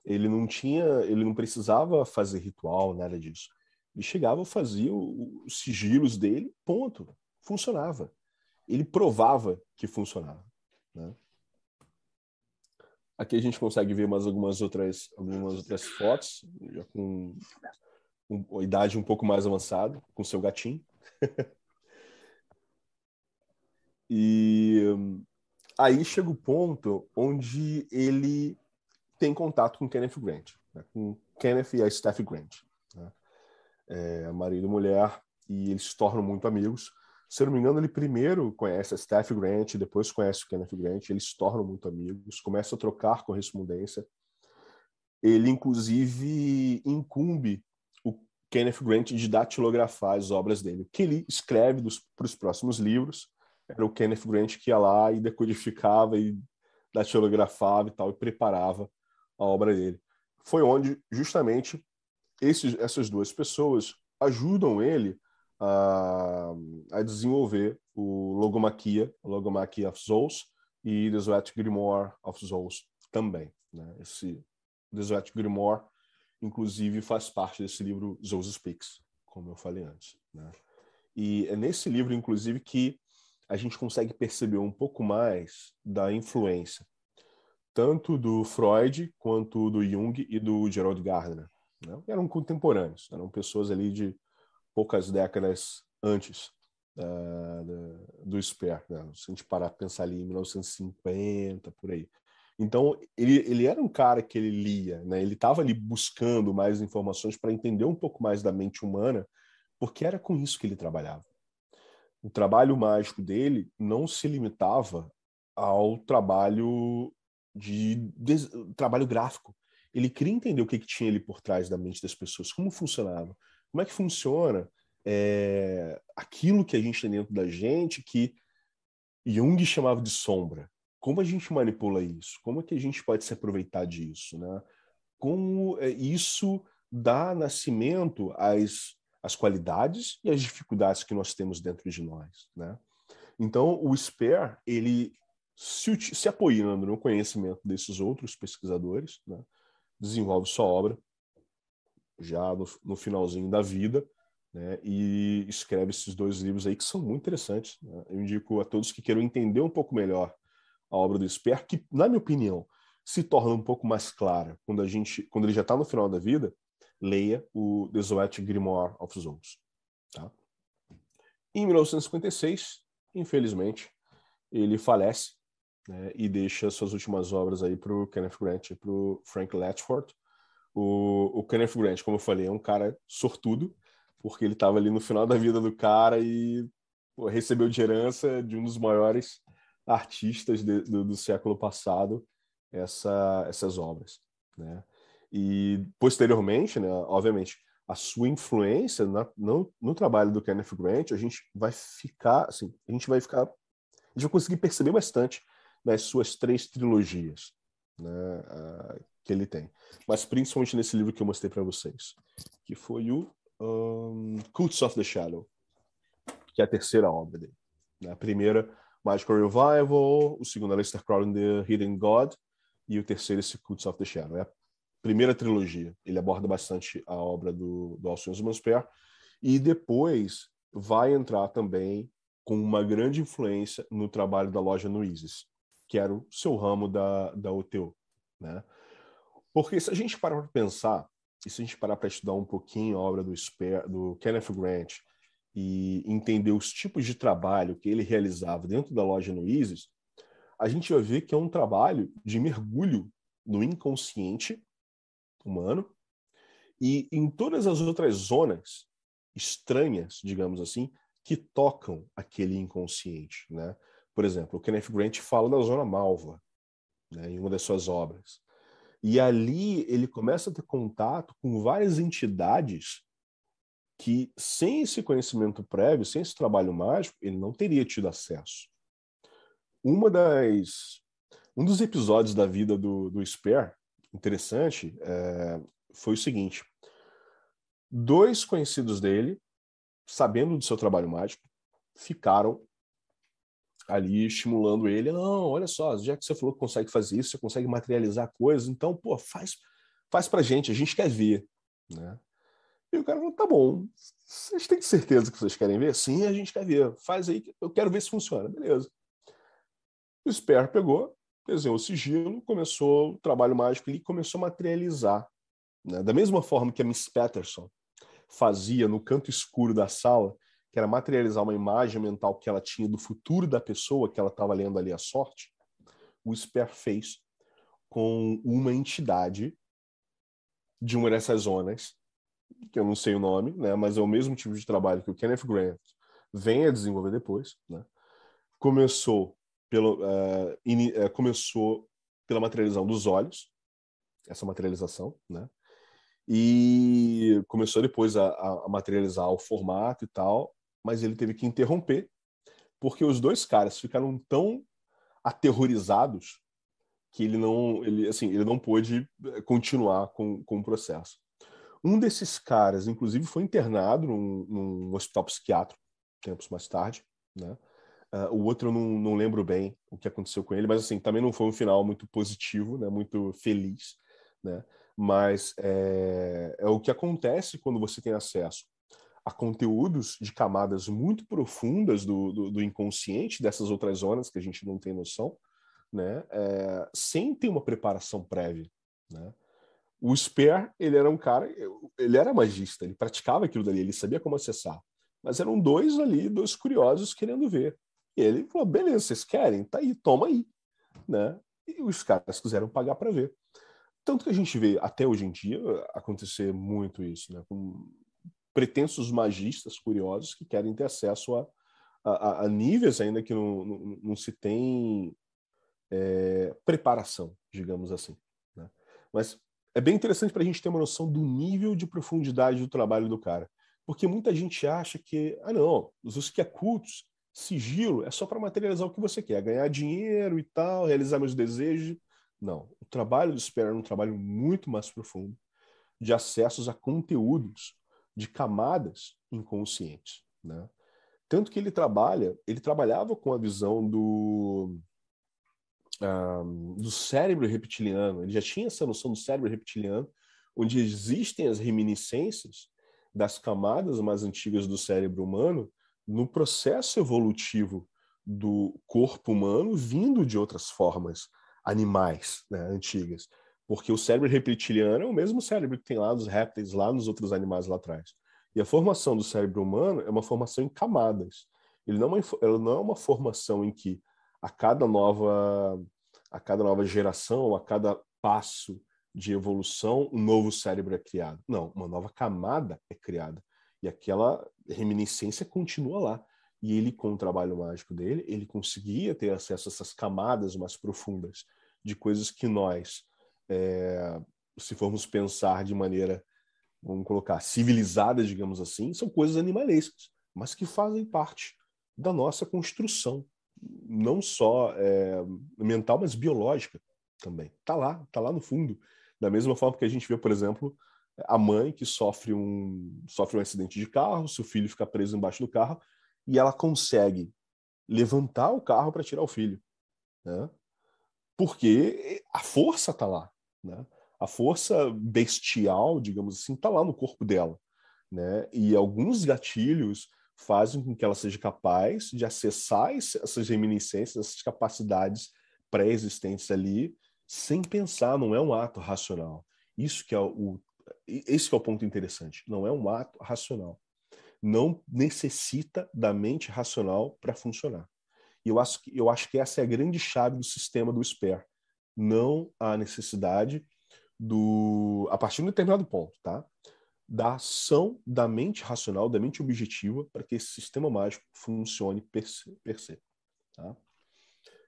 S4: Ele não tinha, ele não precisava fazer ritual, nada disso. Ele chegava, fazia os sigilos dele, ponto, funcionava. Ele provava que funcionava, né? Aqui a gente consegue ver mais algumas outras, algumas outras fotos, já com uma idade um pouco mais avançada, com seu gatinho. e aí chega o ponto onde ele tem contato com Kenneth Grant, né? com Kenneth e a Steph Grant. Né? É, marido e mulher, e eles se tornam muito amigos. Se eu não me engano, ele primeiro conhece a Steph Grant, depois conhece o Kenneth Grant, eles se tornam muito amigos, começam a trocar correspondência. Ele, inclusive, incumbe o Kenneth Grant de datilografar as obras dele. Que ele escreve para os próximos livros era o Kenneth Grant que ia lá e decodificava e datilografava e tal, e preparava a obra dele. Foi onde, justamente, esses, essas duas pessoas ajudam ele a, a desenvolver o Logomaquia, Logomaquia of Souls e The Sweat Grimoire of Souls também. Né? Esse The Sweat Grimoire, inclusive, faz parte desse livro Zeus Speaks, como eu falei antes. Né? E é nesse livro, inclusive, que a gente consegue perceber um pouco mais da influência tanto do Freud quanto do Jung e do Gerald Gardner. Né? Eram contemporâneos, eram pessoas ali de poucas décadas antes uh, do Speer, né? se a gente parar para pensar ali em 1950, por aí. Então, ele, ele era um cara que ele lia, né? ele estava ali buscando mais informações para entender um pouco mais da mente humana, porque era com isso que ele trabalhava. O trabalho mágico dele não se limitava ao trabalho de, de trabalho gráfico. Ele queria entender o que, que tinha ali por trás da mente das pessoas, como funcionava. Como é que funciona é, aquilo que a gente tem dentro da gente que Jung chamava de sombra? Como a gente manipula isso? Como é que a gente pode se aproveitar disso? Né? Como é, isso dá nascimento às, às qualidades e às dificuldades que nós temos dentro de nós? Né? Então, o Speer, ele se, se apoiando no conhecimento desses outros pesquisadores, né? desenvolve sua obra já no, no finalzinho da vida, né, e escreve esses dois livros aí que são muito interessantes. Né? Eu indico a todos que queiram entender um pouco melhor a obra do Esper, que, na minha opinião, se torna um pouco mais clara quando a gente, quando ele já está no final da vida. Leia o Desolate Grimoire of Zones. Tá? Em 1956, infelizmente, ele falece né, e deixa suas últimas obras aí para o Kenneth Grant e para o Frank Latchford. O, o Kenneth Grant, como eu falei, é um cara sortudo, porque ele estava ali no final da vida do cara e pô, recebeu de herança de um dos maiores artistas de, do, do, século passado essa, essas obras, né? E posteriormente, né, obviamente, a sua influência na, no, no, trabalho do Kenneth Grant, a gente vai ficar, assim, a gente vai ficar, a gente vai conseguir perceber bastante nas suas três trilogias, né, que ele tem. Mas principalmente nesse livro que eu mostrei para vocês, que foi o um, Cults of the Shadow, que é a terceira obra dele. Né? A primeira, Magical Revival, o segundo, Aleister Crowley The Hidden God, e o terceiro, esse Cults of the Shadow. É a primeira trilogia. Ele aborda bastante a obra do, do Alcione Mansper, e depois vai entrar também com uma grande influência no trabalho da loja Noises, que era o seu ramo da, da OTO. Né? Porque se a gente parar para pensar, e se a gente parar para estudar um pouquinho a obra do, Sper, do Kenneth Grant e entender os tipos de trabalho que ele realizava dentro da loja no ISIS, a gente vai ver que é um trabalho de mergulho no inconsciente humano e em todas as outras zonas estranhas, digamos assim, que tocam aquele inconsciente, né? Por exemplo, o Kenneth Grant fala da zona malva, né, em uma das suas obras. E ali ele começa a ter contato com várias entidades que, sem esse conhecimento prévio, sem esse trabalho mágico, ele não teria tido acesso. Uma das, um dos episódios da vida do, do Spare, interessante, é, foi o seguinte: dois conhecidos dele, sabendo do seu trabalho mágico, ficaram ali estimulando ele. Não, olha só, já que você falou que consegue fazer isso, você consegue materializar coisas, então, pô, faz, faz pra gente, a gente quer ver, né? E o cara falou, tá bom, vocês têm certeza que vocês querem ver? Sim, a gente quer ver, faz aí, eu quero ver se funciona, beleza. O Sper pegou, desenhou o sigilo, começou o trabalho mágico e começou a materializar. Né? Da mesma forma que a Miss Patterson fazia no canto escuro da sala, que era materializar uma imagem mental que ela tinha do futuro da pessoa que ela estava lendo ali a sorte, o Sper fez com uma entidade de uma dessas zonas, que eu não sei o nome, né, mas é o mesmo tipo de trabalho que o Kenneth Grant vem a desenvolver depois. Né? Começou, pelo, uh, in, uh, começou pela materialização dos olhos, essa materialização, né? e começou depois a, a, materializar o formato e tal, mas ele teve que interromper, porque os dois caras ficaram tão aterrorizados que ele não, ele, assim, ele não pôde eh, continuar com, com o processo. Um desses caras, inclusive, foi internado num, num hospital psiquiátrico, tempos mais tarde, né? Uh, o outro eu não, não lembro bem o que aconteceu com ele, mas assim também não foi um final muito positivo, né? Muito feliz, né? Mas é, é o que acontece quando você tem acesso a conteúdos de camadas muito profundas do, do, do, inconsciente dessas outras zonas que a gente não tem noção, né? É, sem ter uma preparação prévia, né? O Spear, ele era um cara, ele era magista, ele praticava aquilo dali, ele sabia como acessar. Mas eram dois ali, dois curiosos querendo ver. Ele falou: beleza, vocês querem? Tá aí, toma aí. Né? E os caras quiseram pagar para ver. Tanto que a gente vê até hoje em dia acontecer muito isso, né? com pretensos magistas curiosos que querem ter acesso a, a, a níveis ainda que não, não, não se tem é, preparação, digamos assim. Né? Mas é bem interessante para a gente ter uma noção do nível de profundidade do trabalho do cara. Porque muita gente acha que, ah, não, os que é cultos, sigilo, é só para materializar o que você quer, ganhar dinheiro e tal, realizar meus desejos. Não, o trabalho do Sperry é um trabalho muito mais profundo, de acessos a conteúdos de camadas inconscientes, né? Tanto que ele trabalha, ele trabalhava com a visão do um, do cérebro reptiliano. Ele já tinha essa noção do cérebro reptiliano, onde existem as reminiscências das camadas mais antigas do cérebro humano no processo evolutivo do corpo humano vindo de outras formas animais né, antigas. Porque o cérebro reptiliano é o mesmo cérebro que tem lá nos répteis, lá nos outros animais lá atrás. E a formação do cérebro humano é uma formação em camadas. Ele não é uma, não é uma formação em que a cada nova a cada nova geração, a cada passo de evolução, um novo cérebro é criado. Não, uma nova camada é criada. E aquela reminiscência continua lá. E ele, com o trabalho mágico dele, ele conseguia ter acesso a essas camadas mais profundas de coisas que nós, é, se formos pensar de maneira, vamos colocar, civilizada, digamos assim, são coisas animalescas, mas que fazem parte da nossa construção, não só é, mental, mas biológica também. Está lá, está lá no fundo. Da mesma forma que a gente vê, por exemplo, a mãe que sofre um, sofre um acidente de carro, seu filho fica preso embaixo do carro e ela consegue levantar o carro para tirar o filho. Né? Porque a força está lá. Né? A força bestial, digamos assim, está lá no corpo dela. Né? E alguns gatilhos fazem com que ela seja capaz de acessar essas reminiscências, essas capacidades pré-existentes ali, sem pensar, não é um ato racional. Isso que é o, esse que é o ponto interessante. Não é um ato racional. Não necessita da mente racional para funcionar. E eu acho, que, eu acho que essa é a grande chave do sistema do SPER. Não há necessidade do, a partir de um determinado ponto, tá? Da ação da mente racional, da mente objetiva, para que esse sistema mágico funcione per se. Per se tá?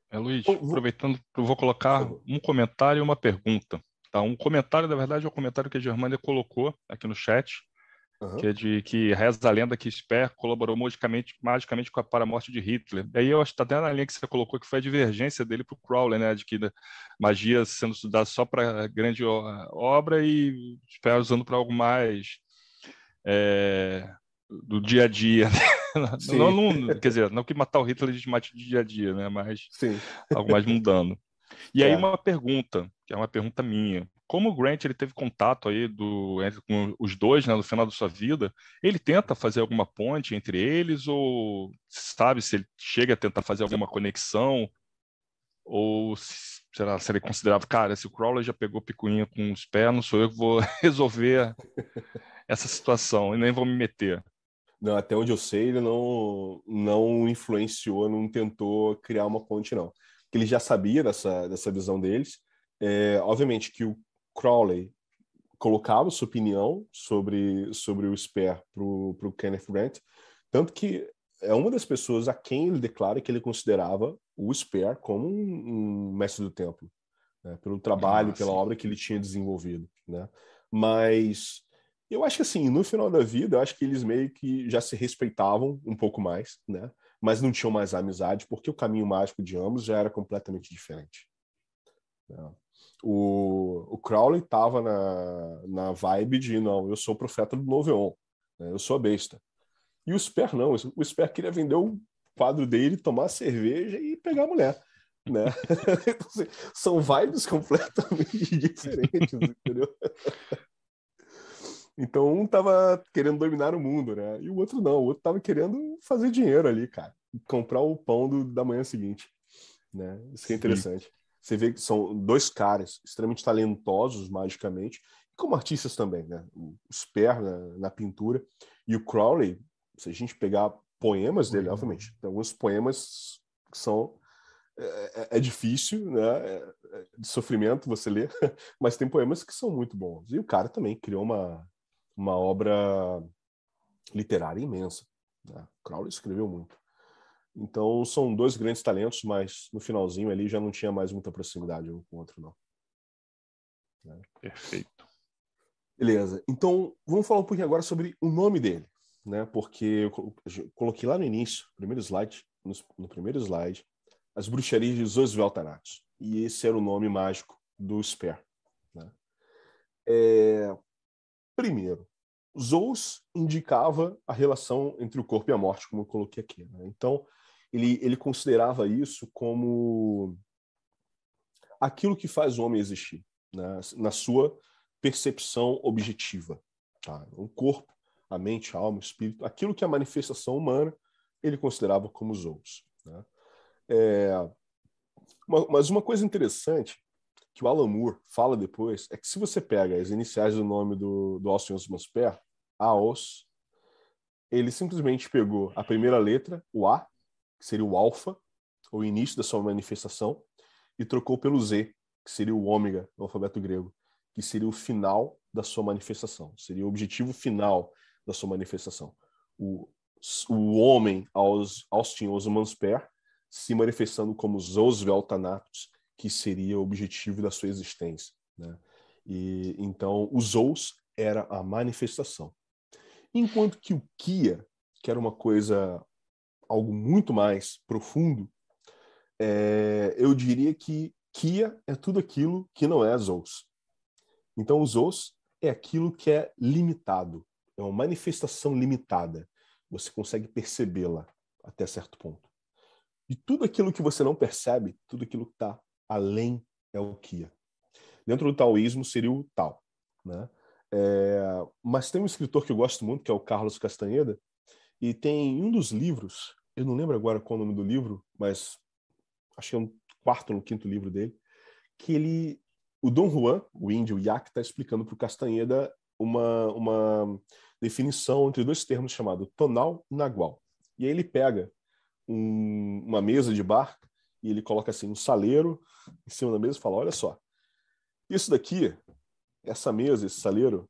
S3: É, Luiz, aproveitando, eu vou colocar um comentário e uma pergunta. Tá? Um comentário, na verdade, é o comentário que a Germânia colocou aqui no chat, uhum. que é de que reza a lenda que Sper colaborou magicamente, magicamente com a, para a morte de Hitler. E aí eu acho que está até na linha que você colocou que foi a divergência dele para o Crowley, né? De que magia sendo estudada só para grande obra e Sper usando para algo mais é, do dia a dia. não, não, quer dizer, não que matar o Hitler a gente mate do dia a dia, né? Mas Sim. algo mais mundano. E aí é. uma pergunta, que é uma pergunta minha. Como o Grant ele teve contato aí do, com os dois né, no final da sua vida, ele tenta fazer alguma ponte entre eles ou sabe se ele chega a tentar fazer alguma conexão ou será se ele considerava, cara, se o Crowley já pegou picuinha com os pés, não sou eu que vou resolver essa situação e nem vou me meter.
S4: Não, até onde eu sei, ele não, não influenciou, não tentou criar uma ponte, não que ele já sabia dessa, dessa visão deles. É, obviamente que o Crowley colocava sua opinião sobre, sobre o Spare para o Kenneth Grant, tanto que é uma das pessoas a quem ele declara que ele considerava o Spare como um, um mestre do templo, né? pelo trabalho, ah, pela obra que ele tinha desenvolvido. Né? Mas eu acho que assim, no final da vida, eu acho que eles meio que já se respeitavam um pouco mais, né? Mas não tinham mais amizade, porque o caminho mágico de ambos já era completamente diferente. Né? O, o Crowley estava na, na vibe de, não, eu sou o profeta do Noveon, né? eu sou a besta. E o Sper não, o Sper queria vender o quadro dele, tomar cerveja e pegar a mulher. Né? São vibes completamente diferentes, entendeu? Então um tava querendo dominar o mundo, né? E o outro não, o outro tava querendo fazer dinheiro ali, cara. Comprar o pão do, da manhã seguinte, né? Isso que é interessante. Sim. Você vê que são dois caras extremamente talentosos magicamente, como artistas também, né? O Sper na, na pintura e o Crowley, se a gente pegar poemas dele, uhum. obviamente, tem alguns poemas que são é, é, é, difícil, né? É, é de sofrimento você ler, mas tem poemas que são muito bons. E o cara também criou uma uma obra literária imensa. Né? Crowley escreveu muito. Então são dois grandes talentos, mas no finalzinho ali já não tinha mais muita proximidade um com o outro, não.
S3: Né? Perfeito.
S4: Beleza. Então vamos falar um pouquinho agora sobre o nome dele, né? Porque eu coloquei lá no início, primeiro slide, no, no primeiro slide, as bruxarias de Zosveltanatos. E esse era o nome mágico do Sper. Né? É... Primeiro, Zeus indicava a relação entre o corpo e a morte, como eu coloquei aqui. Né? Então, ele, ele considerava isso como aquilo que faz o homem existir, né? na sua percepção objetiva. Tá? O corpo, a mente, a alma, o espírito, aquilo que é a manifestação humana, ele considerava como Zeus. Né? É, mas uma coisa interessante que o Alan Moore fala depois é que se você pega as iniciais do nome do, do Austin Osman Spare, AOS, ele simplesmente pegou a primeira letra, o A, que seria o alfa, o início da sua manifestação, e trocou pelo Z, que seria o ômega no alfabeto grego, que seria o final da sua manifestação, seria o objetivo final da sua manifestação. O, o homem Austin Osmansper se manifestando como Zosvel Thanatos, que seria o objetivo da sua existência. Né? E então o Zos era a manifestação, enquanto que o Kia, que era uma coisa algo muito mais profundo, é, eu diria que Kia é tudo aquilo que não é Zos. Então, o Zos é aquilo que é limitado, é uma manifestação limitada. Você consegue percebê-la até certo ponto. E tudo aquilo que você não percebe, tudo aquilo que está além é o Kia. Dentro do taoísmo seria o Tao. Né? É, mas tem um escritor que eu gosto muito, que é o Carlos Castaneda, e tem um dos livros, eu não lembro agora qual é o nome do livro, mas acho que é um quarto ou quinto livro dele, que ele, o Dom Juan, o índio Yak, está explicando para o Castaneda uma, uma definição entre dois termos chamado tonal e nagual. E aí ele pega um, uma mesa de bar e ele coloca assim um saleiro em cima da mesa e fala: olha só, isso daqui, essa mesa, esse saleiro,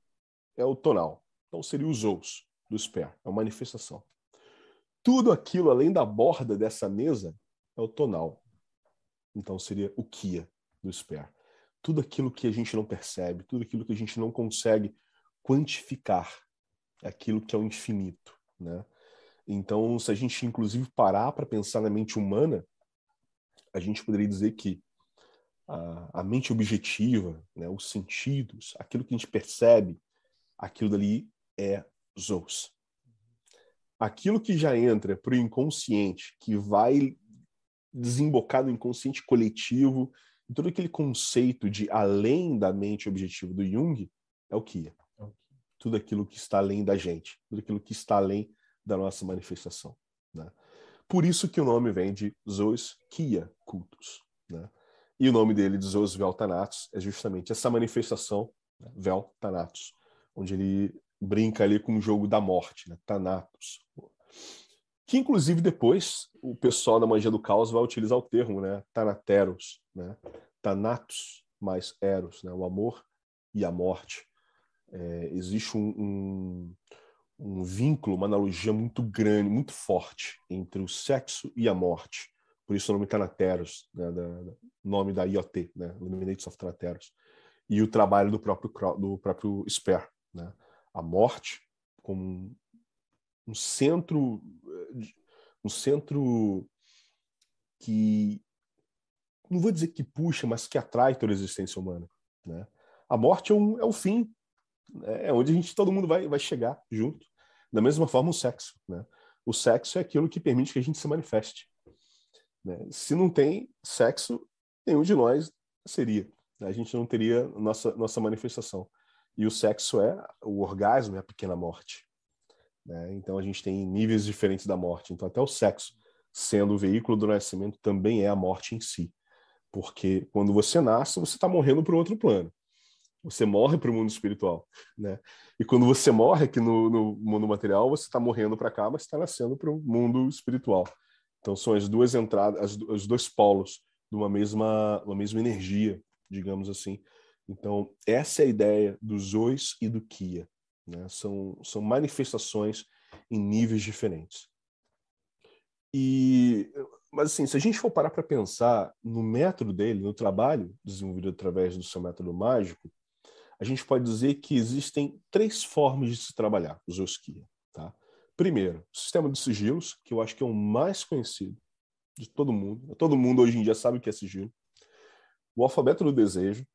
S4: é o tonal. Então seria os ous do spare, é uma manifestação. Tudo aquilo além da borda dessa mesa é o tonal. Então seria o Kia do spare. Tudo aquilo que a gente não percebe, tudo aquilo que a gente não consegue quantificar, é aquilo que é o infinito, né? Então, se a gente inclusive parar para pensar na mente humana, a gente poderia dizer que a, a mente objetiva, né, os sentidos, aquilo que a gente percebe, aquilo dali é Zos. Aquilo que já entra para o inconsciente, que vai desembocar no inconsciente coletivo, todo aquele conceito de além da mente objetiva do Jung, é o Kia. É tudo aquilo que está além da gente, tudo aquilo que está além da nossa manifestação. Né? Por isso que o nome vem de Zoos Kia Cultus. Né? E o nome dele de Zoos Veltanatos é justamente essa manifestação, né? Veltanatos, onde ele brinca ali com o jogo da morte, né? Thanatos. Que inclusive depois o pessoal da magia do caos vai utilizar o termo, né? Thanateros, né? Thanatos mais Eros, né? O amor e a morte. É, existe um, um, um vínculo, uma analogia muito grande, muito forte entre o sexo e a morte. Por isso o nome Thanateros, né, da, nome da IoT, né, Illuminates of Thanateros. E o trabalho do próprio do próprio Sper, né? A morte como um centro um centro que não vou dizer que puxa, mas que atrai toda a existência humana, né? A morte é, um, é o fim, né? é onde a gente todo mundo vai vai chegar junto. Da mesma forma, o sexo. Né? O sexo é aquilo que permite que a gente se manifeste. Né? Se não tem sexo, nenhum de nós seria. Né? A gente não teria nossa, nossa manifestação. E o sexo é o orgasmo, é a pequena morte. Né? Então a gente tem níveis diferentes da morte. Então, até o sexo, sendo o veículo do nascimento, também é a morte em si. Porque quando você nasce, você está morrendo para outro plano. Você morre para o mundo espiritual, né? E quando você morre aqui no, no mundo material, você está morrendo para cá, mas está nascendo para o mundo espiritual. Então são as duas entradas, as, os dois polos de uma mesma, uma mesma energia, digamos assim. Então essa é a ideia dos Zois e do Kia, né? São são manifestações em níveis diferentes. E mas assim, se a gente for parar para pensar no método dele, no trabalho desenvolvido através do seu método mágico, a gente pode dizer que existem três formas de se trabalhar os Euskia. Tá? Primeiro, o sistema de sigilos, que eu acho que é o mais conhecido de todo mundo. Todo mundo hoje em dia sabe o que é sigilo. O alfabeto do desejo,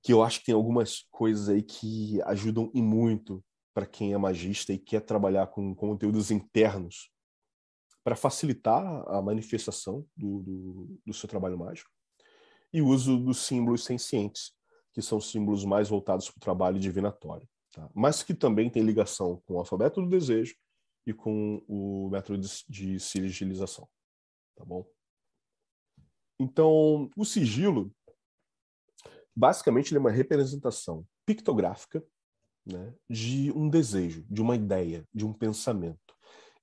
S4: que eu acho que tem algumas coisas aí que ajudam e muito para quem é magista e quer trabalhar com conteúdos internos para facilitar a manifestação do, do, do seu trabalho mágico. E o uso dos símbolos sencientes, que são símbolos mais voltados para o trabalho divinatório, tá? mas que também tem ligação com o alfabeto do desejo e com o método de, de sigilização. Tá bom? Então, o sigilo, basicamente, é uma representação pictográfica né, de um desejo, de uma ideia, de um pensamento.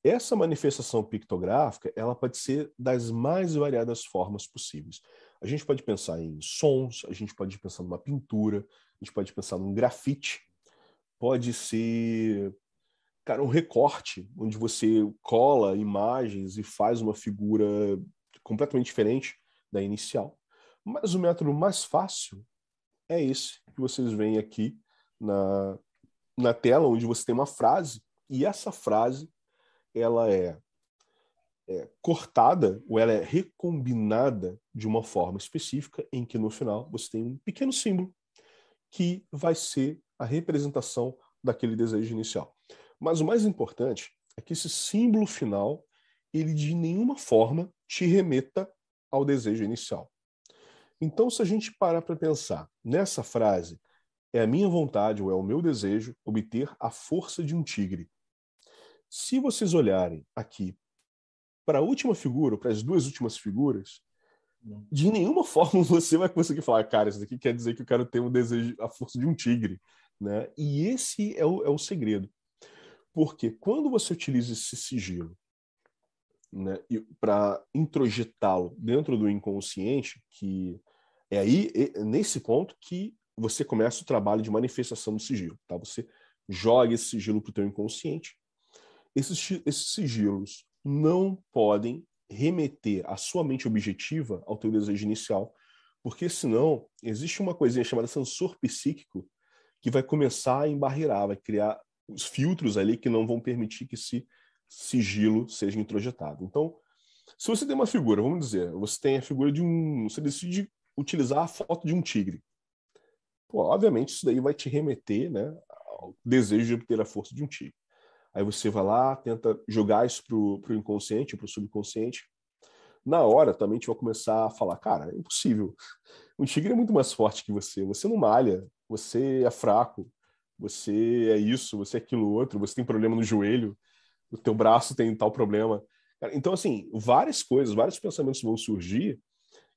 S4: Essa manifestação pictográfica, ela pode ser das mais variadas formas possíveis. A gente pode pensar em sons, a gente pode pensar numa pintura, a gente pode pensar num grafite, pode ser cara, um recorte, onde você cola imagens e faz uma figura completamente diferente da inicial. Mas o método mais fácil é esse que vocês veem aqui na, na tela, onde você tem uma frase, e essa frase ela é, é cortada ou ela é recombinada de uma forma específica, em que no final você tem um pequeno símbolo que vai ser a representação daquele desejo inicial. Mas o mais importante é que esse símbolo final, ele de nenhuma forma te remeta ao desejo inicial. Então, se a gente parar para pensar nessa frase, é a minha vontade ou é o meu desejo obter a força de um tigre. Se vocês olharem aqui para a última figura, para as duas últimas figuras, de nenhuma forma você vai conseguir falar, cara, isso daqui quer dizer que eu quero ter um desejo, a força de um tigre. Né? E esse é o, é o segredo. Porque quando você utiliza esse sigilo né, para introjetá-lo dentro do inconsciente, que é aí, é nesse ponto, que você começa o trabalho de manifestação do sigilo. Tá? Você joga esse sigilo para o teu inconsciente. Esses, esses sigilos não podem remeter a sua mente objetiva ao teu desejo inicial, porque senão existe uma coisinha chamada sensor psíquico que vai começar a embarreirar, vai criar os filtros ali que não vão permitir que esse sigilo seja introjetado. Então, se você tem uma figura, vamos dizer, você tem a figura de um, você decide utilizar a foto de um tigre. Pô, obviamente isso daí vai te remeter, né, ao desejo de obter a força de um tigre. Aí você vai lá, tenta jogar isso pro, pro inconsciente, pro subconsciente. Na hora também te vai começar a falar, cara, é impossível. Um tigre é muito mais forte que você. Você não malha, você é fraco, você é isso, você é aquilo outro, você tem problema no joelho, o teu braço tem tal problema. Então, assim, várias coisas, vários pensamentos vão surgir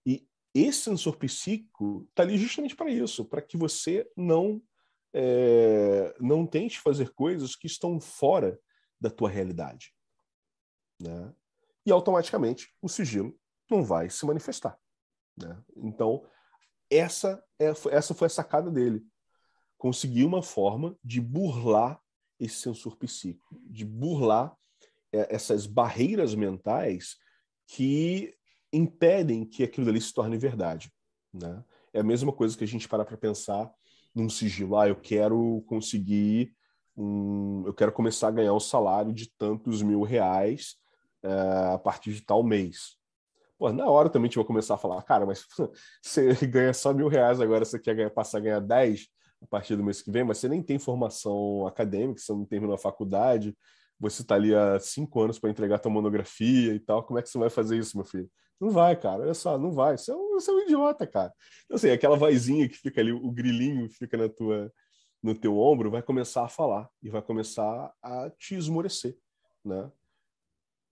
S4: e esse sensor psíquico está ali justamente para isso, para que você não é, não tente fazer coisas que estão fora da tua realidade, né? E automaticamente o sigilo não vai se manifestar, né? Então essa é, essa foi a sacada dele conseguir uma forma de burlar esse sensor psíquico, de burlar é, essas barreiras mentais que impedem que aquilo ali se torne verdade. Né? É a mesma coisa que a gente para para pensar num sigilo. Ah, eu quero conseguir um, eu quero começar a ganhar um salário de tantos mil reais é, a partir de tal mês. Pô, na hora também a gente vai começar a falar, cara, mas você ganha só mil reais agora, você quer ganhar, passar a ganhar 10? a partir do mês que vem, mas você nem tem formação acadêmica, você não terminou a faculdade, você está ali há cinco anos para entregar tua monografia e tal, como é que você vai fazer isso, meu filho? Não vai, cara, olha só, não vai, você é um, você é um idiota, cara. Então, assim, aquela vozinha que fica ali, o grilinho fica na tua, no teu ombro, vai começar a falar e vai começar a te esmorecer, né?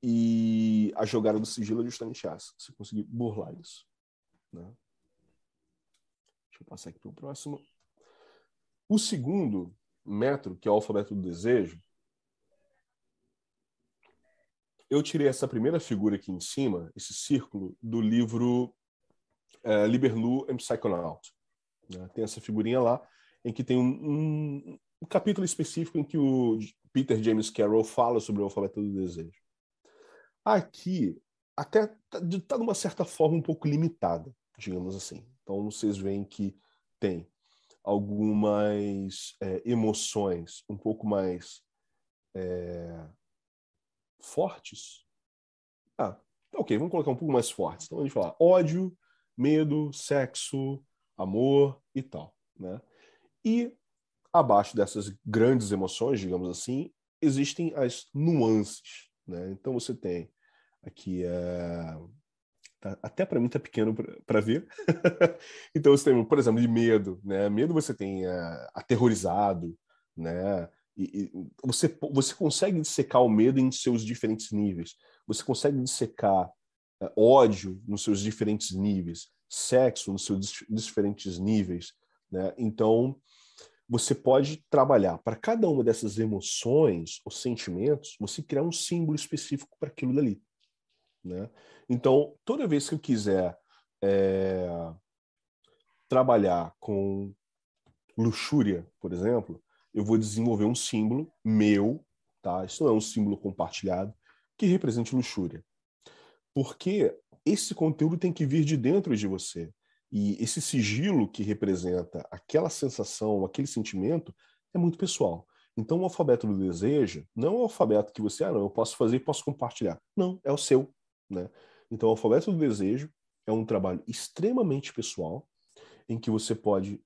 S4: E a jogada do sigilo é justamente essa, você conseguir burlar isso, né? Deixa eu passar aqui para o próximo. O segundo método, que é o alfabeto do desejo, eu tirei essa primeira figura aqui em cima, esse círculo, do livro é, Libernu and Psychonaut. Né? Tem essa figurinha lá, em que tem um, um, um, capítulo específico em que o Peter James Carroll fala sobre o alfabeto do desejo. Aqui, até está tá de uma certa forma um pouco limitada, digamos assim. Então, vocês veem que tem algumas é, emoções um pouco mais é, fortes. Ah, ok, vamos colocar um pouco mais fortes. Então a gente fala ódio, medo, sexo, amor e tal, né? E abaixo dessas grandes emoções, digamos assim, existem as nuances, né? Então você tem aqui é, Tá, até para mim tá pequeno para ver. então você tem, por exemplo, de medo, né? Medo você tem uh, aterrorizado, né? E, e, você você consegue dissecar o medo em seus diferentes níveis. Você consegue dissecar uh, ódio nos seus diferentes níveis, sexo nos seus diferentes níveis, né? Então você pode trabalhar para cada uma dessas emoções ou sentimentos, você criar um símbolo específico para aquilo dali. Né? Então, toda vez que eu quiser é, trabalhar com luxúria, por exemplo, eu vou desenvolver um símbolo meu, tá? Isso não é um símbolo compartilhado, que represente luxúria. Porque esse conteúdo tem que vir de dentro de você. E esse sigilo que representa aquela sensação, aquele sentimento, é muito pessoal. Então, o alfabeto do desejo não é o alfabeto que você, ah, não, eu posso fazer e posso compartilhar. Não, é o seu. Né? Então, o alfabeto do desejo é um trabalho extremamente pessoal, em que você pode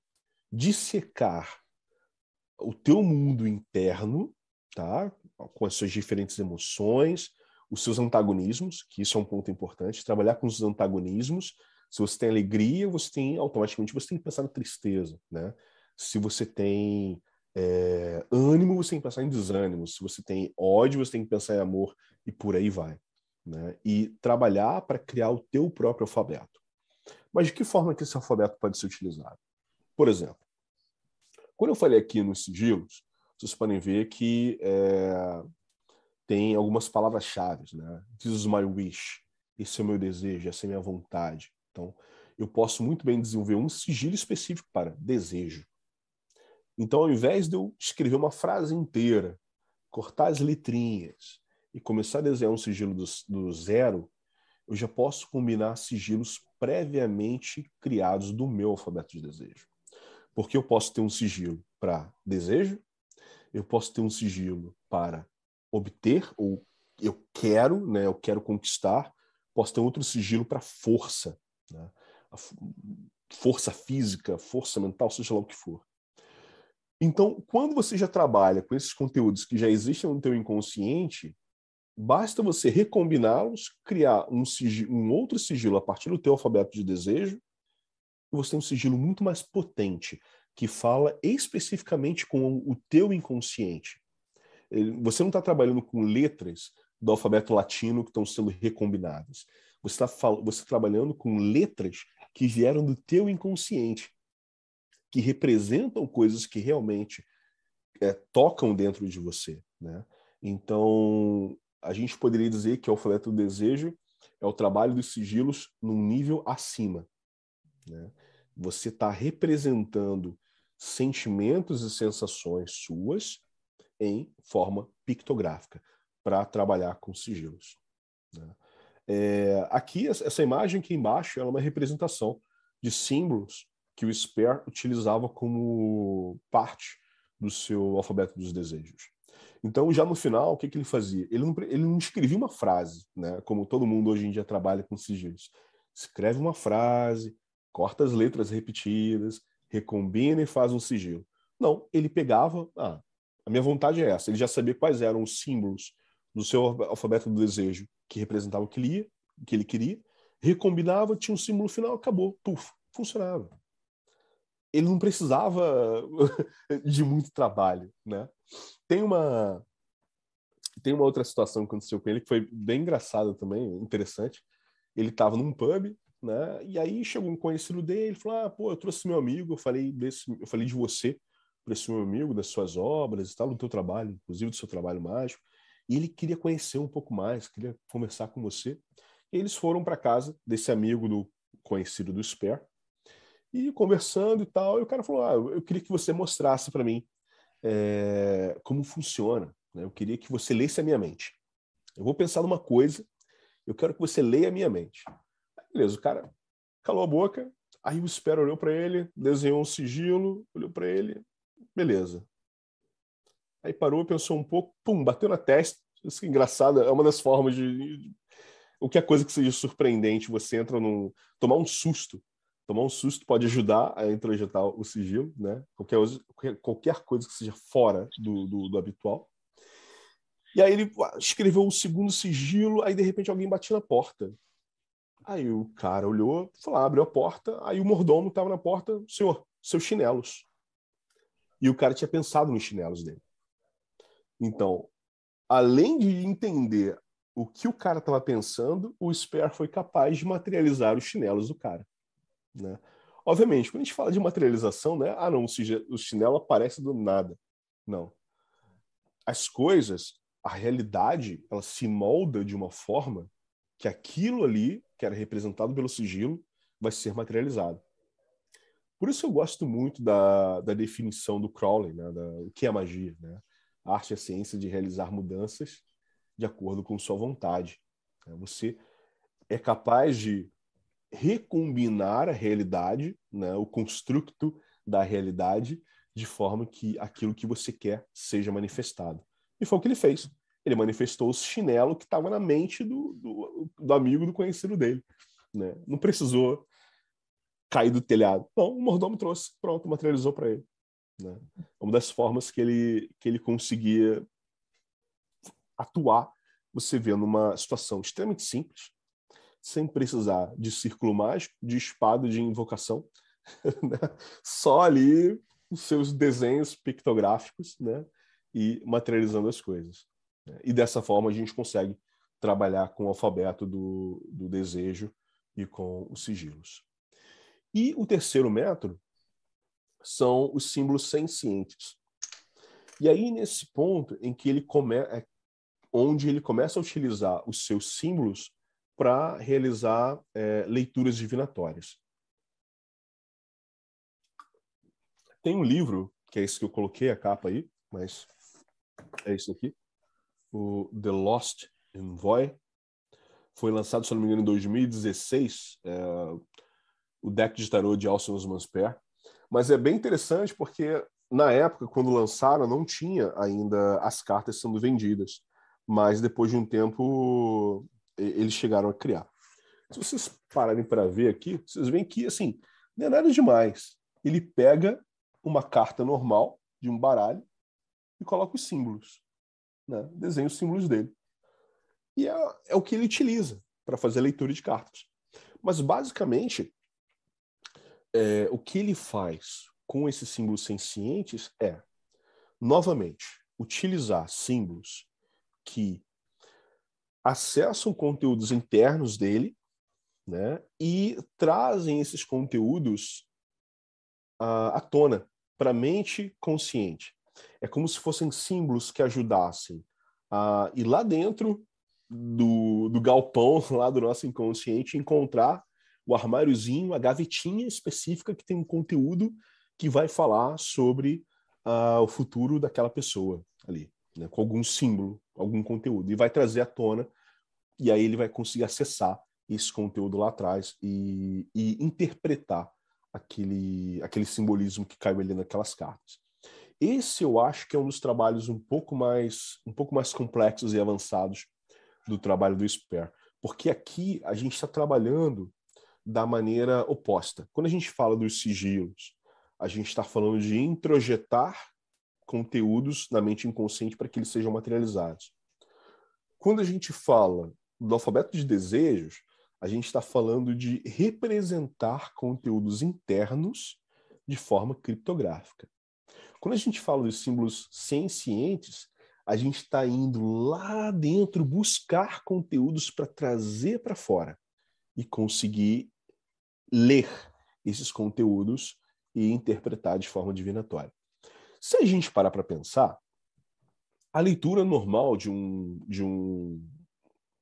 S4: dissecar o teu mundo interno, tá? Com as suas diferentes emoções, os seus antagonismos, que isso é um ponto importante, trabalhar com os antagonismos. Se você tem alegria, você tem automaticamente você tem que pensar na tristeza, né? Se você tem é, ânimo, você tem que pensar em desânimo. Se você tem ódio, você tem que pensar em amor e por aí vai, né? E trabalhar para criar o teu próprio alfabeto. Mas de que forma que esse alfabeto pode ser utilizado? Por exemplo, quando eu falei aqui nos sigilos, vocês podem ver que é, tem algumas palavras-chave, né? This is my wish. Esse é o meu desejo, essa é a minha vontade. Então, eu posso muito bem desenvolver um sigilo específico para desejo. Então, ao invés de eu escrever uma frase inteira, cortar as letrinhas e começar a desenhar um sigilo do, do zero, eu já posso combinar sigilos previamente criados do meu alfabeto de desejo. Porque eu posso ter um sigilo para desejo, eu posso ter um sigilo para obter, ou eu quero, né, eu quero conquistar, posso ter outro sigilo para força, né, força física, força mental, seja lá o que for. Então, quando você já trabalha com esses conteúdos que já existem no teu inconsciente, basta você recombiná-los, criar um, sigilo, um outro sigilo a partir do teu alfabeto de desejo, você tem um sigilo muito mais potente, que fala especificamente com o teu inconsciente. Você não está trabalhando com letras do alfabeto latino que estão sendo recombinadas. Você está você tá trabalhando com letras que vieram do teu inconsciente, que representam coisas que realmente é, tocam dentro de você. Né? Então, a gente poderia dizer que o alfabeto do desejo é o trabalho dos sigilos num nível acima. Né? Você está representando sentimentos e sensações suas em forma pictográfica para trabalhar com sigilos. Né? É, aqui, essa imagem aqui embaixo é uma representação de símbolos que o Sper utilizava como parte do seu alfabeto dos desejos. Então, já no final, o que, que ele fazia? Ele não, ele não escrevia uma frase, né? como todo mundo hoje em dia trabalha com sigilos. Escreve uma frase, corta as letras repetidas, recombina e faz um sigilo. Não, ele pegava, ah, a minha vontade é essa, ele já sabia quais eram os símbolos do seu alfabeto do desejo que representavam o que ele, ia, o que ele queria, recombinava, tinha um símbolo final, acabou, puf, funcionava. Ele não precisava de muito trabalho, né? Tem uma tem uma outra situação que aconteceu com ele que foi bem engraçada também, interessante. Ele estava num pub né? E aí chegou um conhecido dele, falou: "Ah, pô, eu trouxe meu amigo, eu falei desse, eu falei de você para esse meu amigo, das suas obras e tal, do teu trabalho, inclusive do seu trabalho mágico". E ele queria conhecer um pouco mais, queria conversar com você. E eles foram para casa desse amigo do conhecido do Sper e conversando e tal. E o cara falou: "Ah, eu queria que você mostrasse para mim é, como funciona. Né? Eu queria que você lesse a minha mente. Eu vou pensar numa coisa, eu quero que você leia a minha mente. Beleza, o cara calou a boca, aí o Espero olhou para ele, desenhou um sigilo, olhou para ele, beleza. Aí parou, pensou um pouco, pum, bateu na testa. Isso é engraçado, é uma das formas de, o que é coisa que seja surpreendente, você entra num tomar um susto. Tomar um susto pode ajudar a introjetar o sigilo, né? Qualquer, qualquer coisa que seja fora do, do, do habitual. E aí ele escreveu o segundo sigilo, aí de repente alguém batia na porta. Aí o cara olhou, falou, abriu a porta, aí o mordomo estava na porta, senhor, seus chinelos. E o cara tinha pensado nos chinelos dele. Então, além de entender o que o cara estava pensando, o Sper foi capaz de materializar os chinelos do cara. Né? Obviamente, quando a gente fala de materialização, né? Ah, não, o chinelo aparece do nada. Não. As coisas, a realidade, ela se molda de uma forma que aquilo ali, que era representado pelo sigilo, vai ser materializado. Por isso eu gosto muito da, da definição do Crowley, né? Da, o que é magia, né? A arte é a ciência de realizar mudanças de acordo com sua vontade. Né? Você é capaz de recombinar a realidade, né, o construto da realidade, de forma que aquilo que você quer seja manifestado. E foi o que ele fez. Ele manifestou o chinelo que estava na mente do, do, do, amigo, do conhecido dele. Né? Não precisou cair do telhado. Não, o mordomo trouxe, pronto, materializou para ele. Né? Uma das formas que ele, que ele conseguia atuar, você vê numa situação extremamente simples, sem precisar de círculo mágico, de espada de invocação, né? só ali os seus desenhos pictográficos, né? E materializando as coisas. E dessa forma a gente consegue trabalhar com o alfabeto do, do desejo e com os sigilos. E o terceiro método são os símbolos sencientes. E aí, nesse ponto em que ele começa, é onde ele começa a utilizar os seus símbolos para realizar é, leituras divinatórias. Tem um livro, que é esse que eu coloquei a capa aí, mas é esse aqui, o The Lost Envoy. Foi lançado, se não me engano, em 2016, é, o deck de tarô de Alson Mansper. Mas é bem interessante porque, na época, quando lançaram, não tinha ainda as cartas sendo vendidas. Mas depois de um tempo, eles chegaram a criar. Se vocês pararem para ver aqui, vocês veem que assim não é nada demais. Ele pega uma carta normal de um baralho e coloca os símbolos, né? desenha os símbolos dele. E é, é o que ele utiliza para fazer a leitura de cartas. Mas basicamente, é, o que ele faz com esses símbolos sencientes é, novamente, utilizar símbolos que acessam conteúdos internos dele né, e trazem esses conteúdos à, à tona para a mente consciente. É como se fossem símbolos que ajudassem a ir lá dentro do, do galpão, lá do nosso inconsciente, encontrar o armáriozinho, a gavetinha específica que tem um conteúdo que vai falar sobre uh, o futuro daquela pessoa ali, né, com algum símbolo, algum conteúdo, e vai trazer à tona e aí ele vai conseguir acessar esse conteúdo lá atrás e, e interpretar aquele, aquele simbolismo que caiu ali naquelas cartas. Esse eu acho que é um dos trabalhos um pouco mais um pouco mais complexos e avançados do trabalho do Sper, porque aqui a gente está trabalhando da maneira oposta. Quando a gente fala dos sigilos, a gente está falando de introjetar conteúdos na mente inconsciente para que eles sejam materializados. Quando a gente fala do alfabeto de desejos, a gente está falando de representar conteúdos internos de forma criptográfica. Quando a gente fala dos símbolos sencientes, a gente está indo lá dentro buscar conteúdos para trazer para fora e conseguir ler esses conteúdos e interpretar de forma divinatória. Se a gente parar para pensar, a leitura normal de um, de um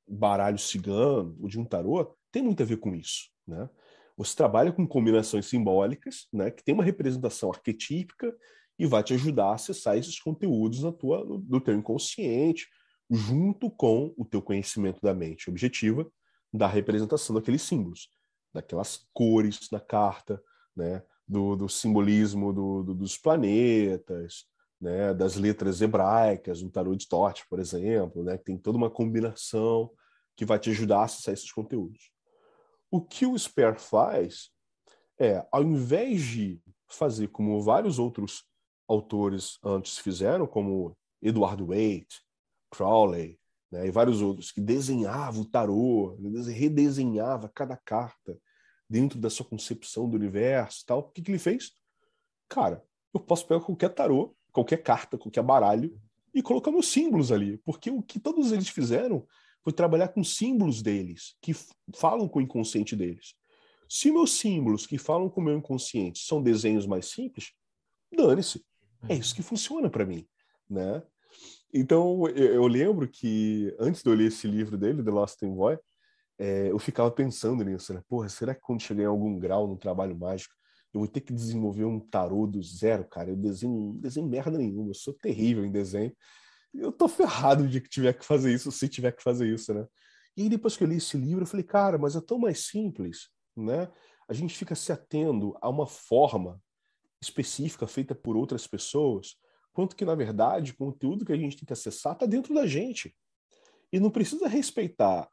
S4: baralho cigano ou de um tarô tem muito a ver com isso, né? Você trabalha com combinações simbólicas, né, que tem uma representação arquetípica e vai te ajudar a acessar esses conteúdos na tua, no, teu inconsciente, junto com o teu conhecimento da mente objetiva da representação daqueles símbolos, daquelas cores na carta, né, do, do simbolismo do, do, dos planetas, né, das letras hebraicas, um tarô de Tote, por exemplo, né, que tem toda uma combinação que vai te ajudar a acessar esses conteúdos. O que o Spare faz é, ao invés de fazer como vários outros autores antes fizeram, como Edward Waite, Crowley, né, e vários outros, que desenhavam o tarô, redesenhava cada carta dentro da sua concepção do universo tal, o que, que ele fez? Cara, eu posso pegar qualquer tarô qualquer carta, qualquer baralho, e colocamos símbolos ali, porque o que todos eles fizeram foi trabalhar com símbolos deles, que falam com o inconsciente deles. Se meus símbolos que falam com o meu inconsciente são desenhos mais simples, dane-se. É isso que funciona para mim, né? Então, eu, eu, lembro que antes de eu ler esse livro dele, The Lost Envoy, é, eu ficava pensando nisso, né? Porra, será que quando chegar em algum grau no trabalho mágico, eu vou ter que desenvolver um tarô do zero, cara? Eu desenho, desenho merda nenhuma, eu sou terrível em desenho. Eu tô ferrado de que tiver que fazer isso, se tiver que fazer isso, né? E aí, depois que eu li esse livro, eu falei, cara, mas é tão mais simples, né? A gente fica se atendo a uma forma específica feita por outras pessoas, quanto que, na verdade, o conteúdo que a gente tem que acessar está dentro da gente. E não precisa respeitar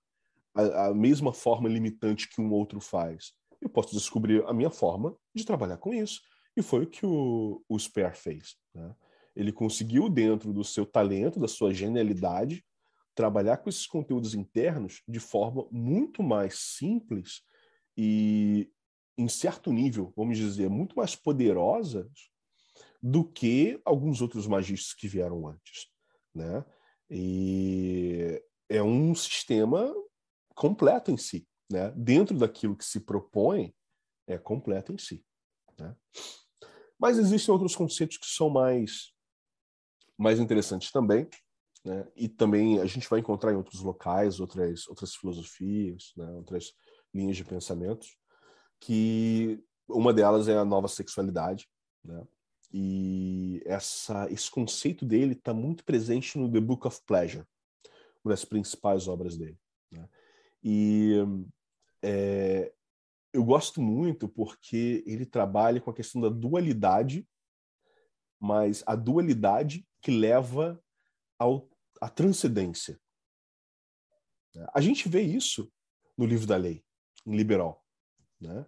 S4: a, a, mesma forma limitante que um outro faz. Eu posso descobrir a minha forma de trabalhar com isso. E foi o que o, o Spare fez. Né? Ele conseguiu, dentro do seu talento, da sua genialidade, trabalhar com esses conteúdos internos de forma muito mais simples e, em certo nível, vamos dizer, muito mais poderosa do que alguns outros magistas que vieram antes. Né? E é um sistema completo em si. Né? Dentro daquilo que se propõe, é completo em si. Né? Mas existem outros conceitos que são mais, mais interessantes também. Né? E também a gente vai encontrar em outros locais, outras, outras filosofias, né? outras linhas de pensamentos, que uma delas é a nova sexualidade. Né? E essa, esse conceito dele está muito presente no The Book of Pleasure, uma das principais obras dele. Né? E é, eu gosto muito porque ele trabalha com a questão da dualidade, mas a dualidade que leva ao, à transcendência. A gente vê isso no livro da lei, em liberal. Né?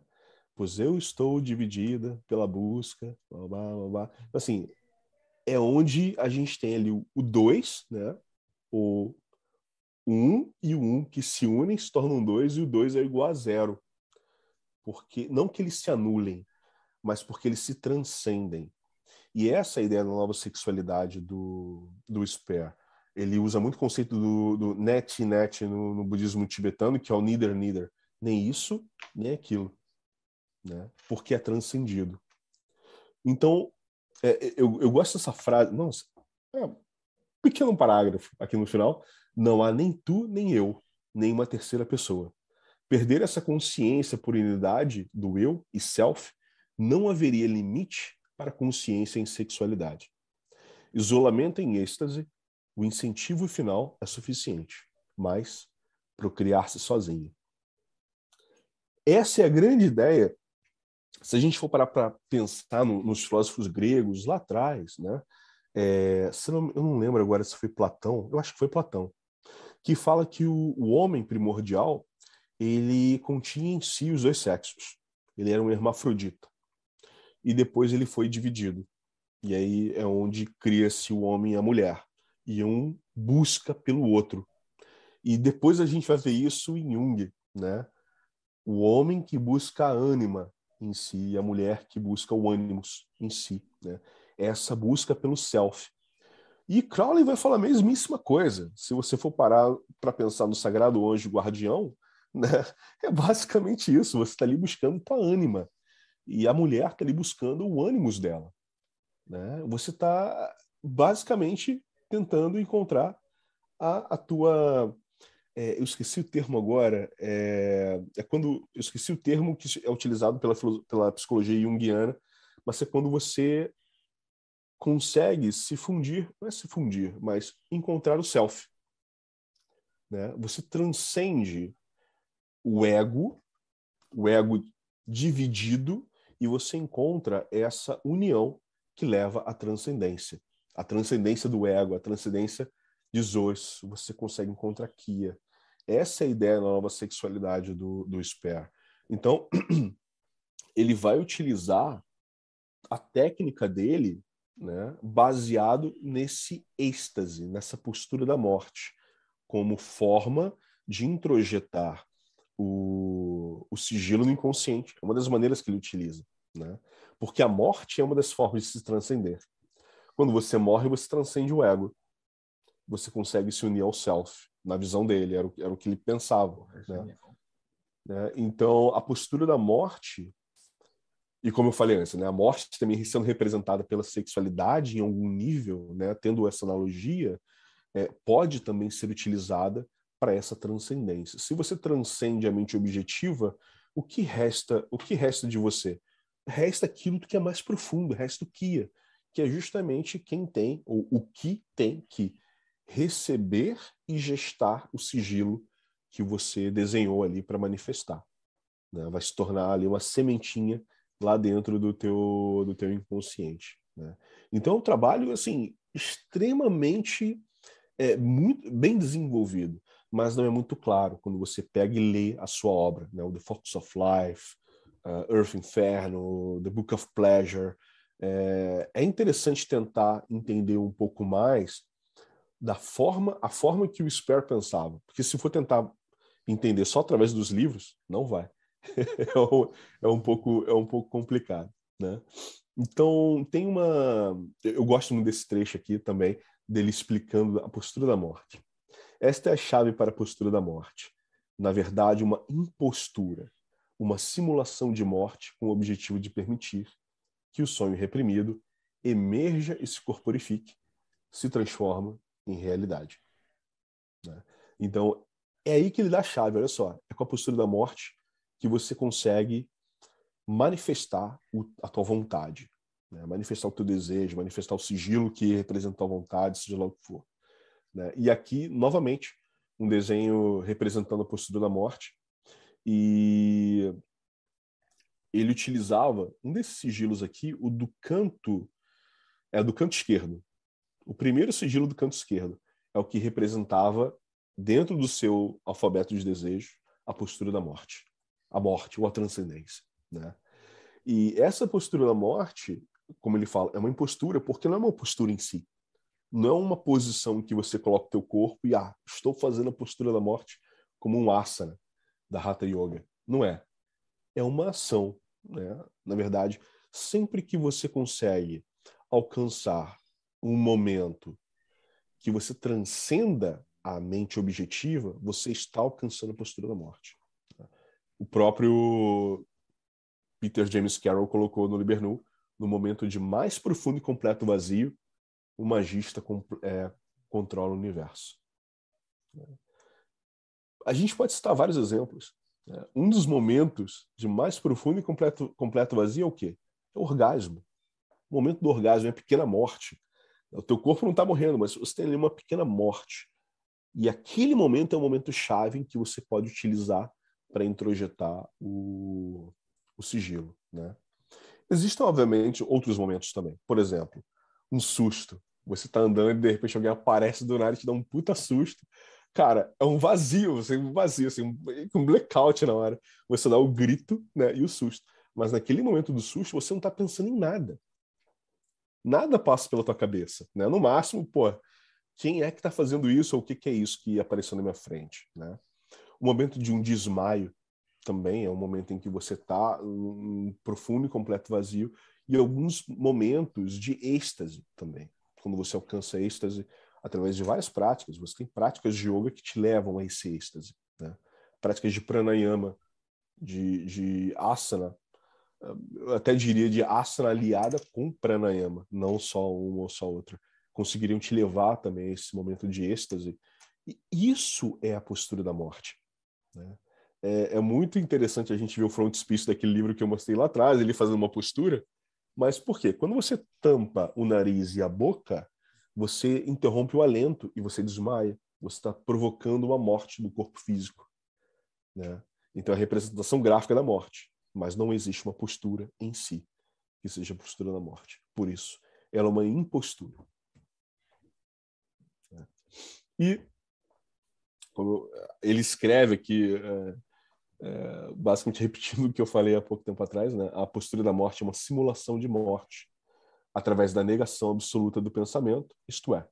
S4: Pois eu estou dividida pela busca, blá, blá, blá. Assim, é onde a gente tem ali o dois, né? o o 1 e o 1 que se unem se tornam 2 e o 2 é igual a zero. Porque não que eles se anulem, mas porque eles se transcendem. E essa é ideia da nova sexualidade do, do Spare. Ele usa muito o conceito do, do net net no, no, budismo tibetano, que é o neither neither. Nem isso, nem aquilo. Né? Porque é transcendido. Então, é, eu, eu gosto dessa frase. Nossa, é um pequeno parágrafo aqui no final, não há nem tu, nem eu, nem uma terceira pessoa. Perder essa consciência por unidade do eu e self, não haveria limite para consciência em sexualidade. Isolamento em êxtase, o incentivo final é suficiente, mas procriar-se sozinho. Essa é a grande ideia. Se a gente for parar para pensar no, nos filósofos gregos lá atrás, né? É, não, eu não lembro agora se foi Platão, eu acho que foi Platão, que fala que o, o homem primordial ele continha em si os dois sexos. Ele era um hermafrodita. E depois ele foi dividido. E aí é onde cria-se o homem e a mulher. E um busca pelo outro. E depois a gente vai ver isso em Jung, né? O homem que busca a ânima em si e a mulher que busca o ânimos em si, né? Essa busca pelo self. E Crowley vai falar a mesmíssima coisa. Se você for parar para pensar no Sagrado Anjo Guardião, né, é basicamente isso. Você está ali buscando tua ânima. E a mulher está ali buscando o ânimos dela. Né? Você está basicamente tentando encontrar a, a tua. É, eu esqueci o termo agora. É, é, quando. Eu esqueci o termo que é utilizado pela, pela psicologia junguiana, mas é quando você consegue se fundir, não é se fundir, mas encontrar o self. Né? Você transcende o ego, o ego dividido, e você encontra essa união que leva à transcendência. A transcendência do ego, a transcendência de Zeus, você consegue encontrar Kia. Essa é a ideia da nova sexualidade do, do Sper. Então, ele vai utilizar a técnica dele né, baseado nesse êxtase, nessa postura da morte, como forma de introjetar o, o sigilo no inconsciente. É uma das maneiras que ele utiliza. Né? Porque a morte é uma das formas de se transcender. Quando você morre, você transcende o ego. Você consegue se unir ao self, na visão dele, era o, era o que ele pensava. Né? Né? Então, a postura da morte, e como eu falei antes, né, a morte também sendo representada pela sexualidade em algum nível, né, tendo essa analogia, é, pode também ser utilizada para essa transcendência. Se você transcende a mente objetiva, o que resta? O que resta de você? Resta aquilo que é mais profundo, resta o Kia, que é justamente quem tem, ou o que tem que receber e gestar o sigilo que você desenhou ali para manifestar. Né? Vai se tornar ali uma sementinha lá dentro do teu, do teu inconsciente. Né? Então, é um trabalho assim extremamente é, muito bem desenvolvido, mas não é muito claro quando você pega e lê a sua obra, né? o The Focus of Life, uh, Earth Inferno, The Book of Pleasure. É, é interessante tentar entender um pouco mais da forma, a forma que o Spare pensava, porque se for tentar entender só através dos livros, não vai. é, um, é, um, pouco é um pouco complicado, né? Então tem uma, eu gosto muito desse trecho aqui também dele explicando a postura da morte. Esta é a chave para a postura da morte. Na verdade, uma impostura, uma simulação de morte com o objetivo de permitir que o sonho reprimido emerja e se corporifique, se transforma em realidade. Né? Então, é aí que ele dá a chave, olha só. É com a postura da morte que você consegue manifestar o, a tua vontade, né? manifestar o teu desejo, manifestar o sigilo que representa a tua vontade, seja lá o que for. Né? E aqui, novamente, um desenho representando a postura da morte. E ele utilizava um desses sigilos aqui, o do canto, é do canto esquerdo. O primeiro sigilo do canto esquerdo é o que representava dentro do seu alfabeto de desejo, a postura da morte. A morte, ou a transcendência. Né? E essa postura da morte, como ele fala, é uma impostura porque não é uma postura em si. Não é uma posição em que você coloca o teu corpo e, ah, estou fazendo a postura da morte como um asana da Hatha Yoga. Não é. É uma ação. Né? Na verdade, sempre que você consegue alcançar um momento que você transcenda a mente objetiva, você está alcançando a postura da morte. O próprio Peter James Carroll colocou no Libernu, no momento de mais profundo e completo vazio, o magista é, controla o universo. A gente pode citar vários exemplos. Né? Um dos momentos de mais profundo e completo, completo vazio é o quê? É o orgasmo. O momento do orgasmo é a pequena morte. O teu corpo não está morrendo, mas você tem ali uma pequena morte. E aquele momento é o momento chave em que você pode utilizar para introjetar o, o sigilo. Né? Existem, obviamente, outros momentos também. Por exemplo, um susto. Você está andando e de repente alguém aparece do nada e te dá um puta susto. Cara, é um vazio, você um vazio, assim, um, um blackout na hora. Você dá o grito né, e o susto. Mas naquele momento do susto, você não está pensando em nada. Nada passa pela tua cabeça. Né? No máximo, pô, quem é que está fazendo isso ou o que, que, é isso que apareceu na minha frente, né? O momento de um desmaio também é um momento em que você está um profundo e completo vazio e alguns momentos de êxtase também, quando você alcança êxtase através de várias práticas. Você tem práticas de yoga que te levam a esse êxtase, né? Práticas de pranayama, de, de asana, eu até diria de asana aliada com pranayama, não só uma ou só outra conseguiriam te levar também a esse momento de êxtase. E isso é a postura da morte. Né? É, é, muito interessante a gente ver o frontispice daquele livro que eu mostrei lá atrás, ele fazendo uma postura. Mas por quê? Quando você tampa o nariz e a boca, você interrompe o alento e você desmaia. Você está provocando uma morte do corpo físico. Né? Então é a representação gráfica da morte. Mas não existe uma postura em si que seja a postura da morte. Por isso, ela é uma impostura. E como ele escreve aqui, é, é, basicamente repetindo o que eu falei há pouco tempo atrás, né? a postura da morte é uma simulação de morte através da negação absoluta do pensamento, isto é,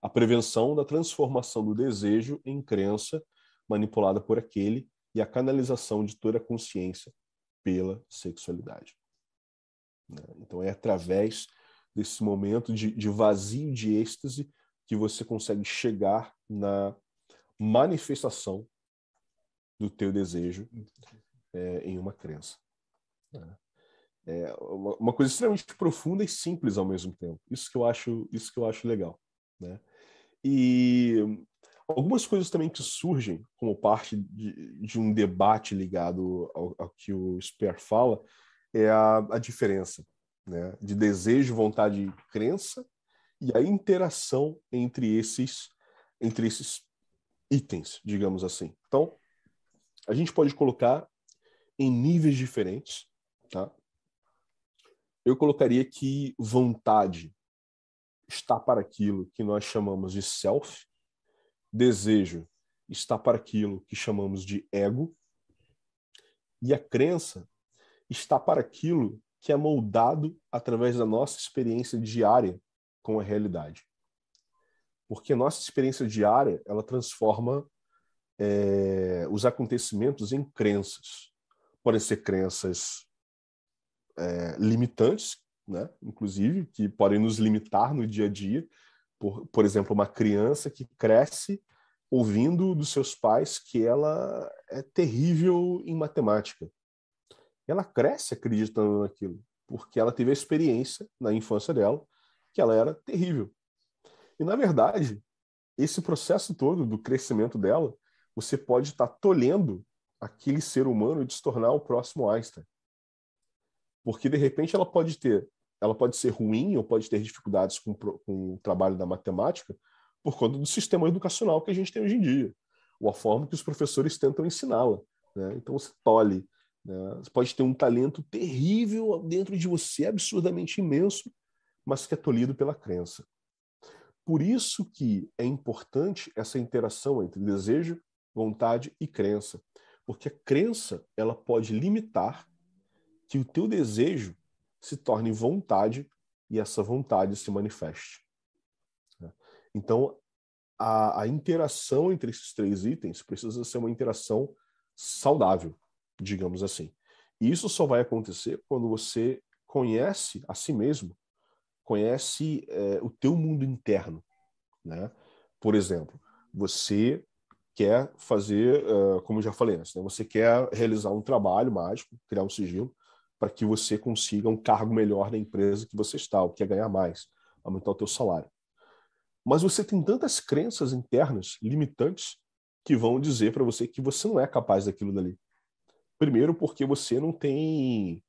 S4: a prevenção da transformação do desejo em crença manipulada por aquele e a canalização de toda a consciência pela sexualidade. Né? Então é através desse momento de, de vazio de êxtase que você consegue chegar na manifestação do teu desejo é, em uma crença. Né? É uma, uma, coisa extremamente profunda e simples ao mesmo tempo. Isso que eu acho, isso que eu acho legal, né? E algumas coisas também que surgem como parte de, de um debate ligado ao, ao, que o Speer fala é a, a diferença, né? De desejo, vontade e crença e a interação entre esses entre esses itens, digamos assim. Então, a gente pode colocar em níveis diferentes, tá? Eu colocaria que vontade está para aquilo que nós chamamos de self, desejo está para aquilo que chamamos de ego, e a crença está para aquilo que é moldado através da nossa experiência diária com a realidade. Porque a nossa experiência diária, ela transforma é, os acontecimentos em crenças. Podem ser crenças é, limitantes, né? inclusive, que podem nos limitar no dia a dia. Por, por exemplo, uma criança que cresce ouvindo dos seus pais que ela é terrível em matemática. Ela cresce acreditando naquilo, porque ela teve a experiência na infância dela que ela era terrível. E, na verdade, esse processo todo do crescimento dela, você pode estar tolhendo aquele ser humano de se tornar o próximo Einstein. Porque, de repente, ela pode ter, ela pode ser ruim ou pode ter dificuldades com, com o trabalho da matemática por conta do sistema educacional que a gente tem hoje em dia, ou a forma que os professores tentam ensiná-la. Né? Então, você tolhe. Né? Você pode ter um talento terrível dentro de você, absurdamente imenso, mas que é tolhido pela crença. Por isso que é importante essa interação entre desejo, vontade e crença, porque a crença ela pode limitar que o teu desejo se torne vontade e essa vontade se manifeste. Então, a, a interação entre esses três itens precisa ser uma interação saudável, digamos assim. E isso só vai acontecer quando você conhece a si mesmo conhece é, o teu mundo interno, né? Por exemplo, você quer fazer, uh, como já falei antes, né? você quer realizar um trabalho mágico, criar um sigilo, para que você consiga um cargo melhor na empresa que você está, ou quer ganhar mais, aumentar o teu salário. Mas você tem tantas crenças internas limitantes que vão dizer para você que você não é capaz daquilo dali. Primeiro, porque você não tem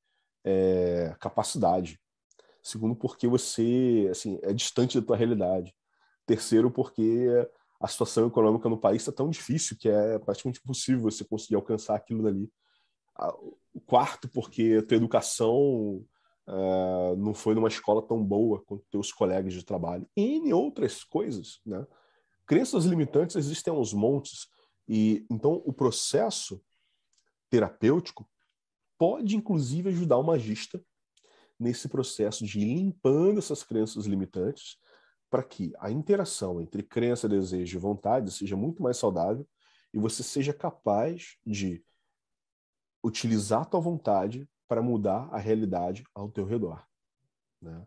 S4: é, capacidade. Segundo, porque você assim, é distante da tua realidade. Terceiro, porque a situação econômica no país está tão difícil que é praticamente impossível você conseguir alcançar aquilo dali. O quarto, porque tua educação uh, não foi numa escola tão boa quanto teus colegas de trabalho. E N outras coisas, né? Crenças limitantes existem aos montes. E então o processo terapêutico pode inclusive ajudar o magista nesse processo de ir limpando essas crenças limitantes para que a interação entre crença, desejo e vontade seja muito mais saudável e você seja capaz de utilizar a tua vontade para mudar a realidade ao teu redor. Né?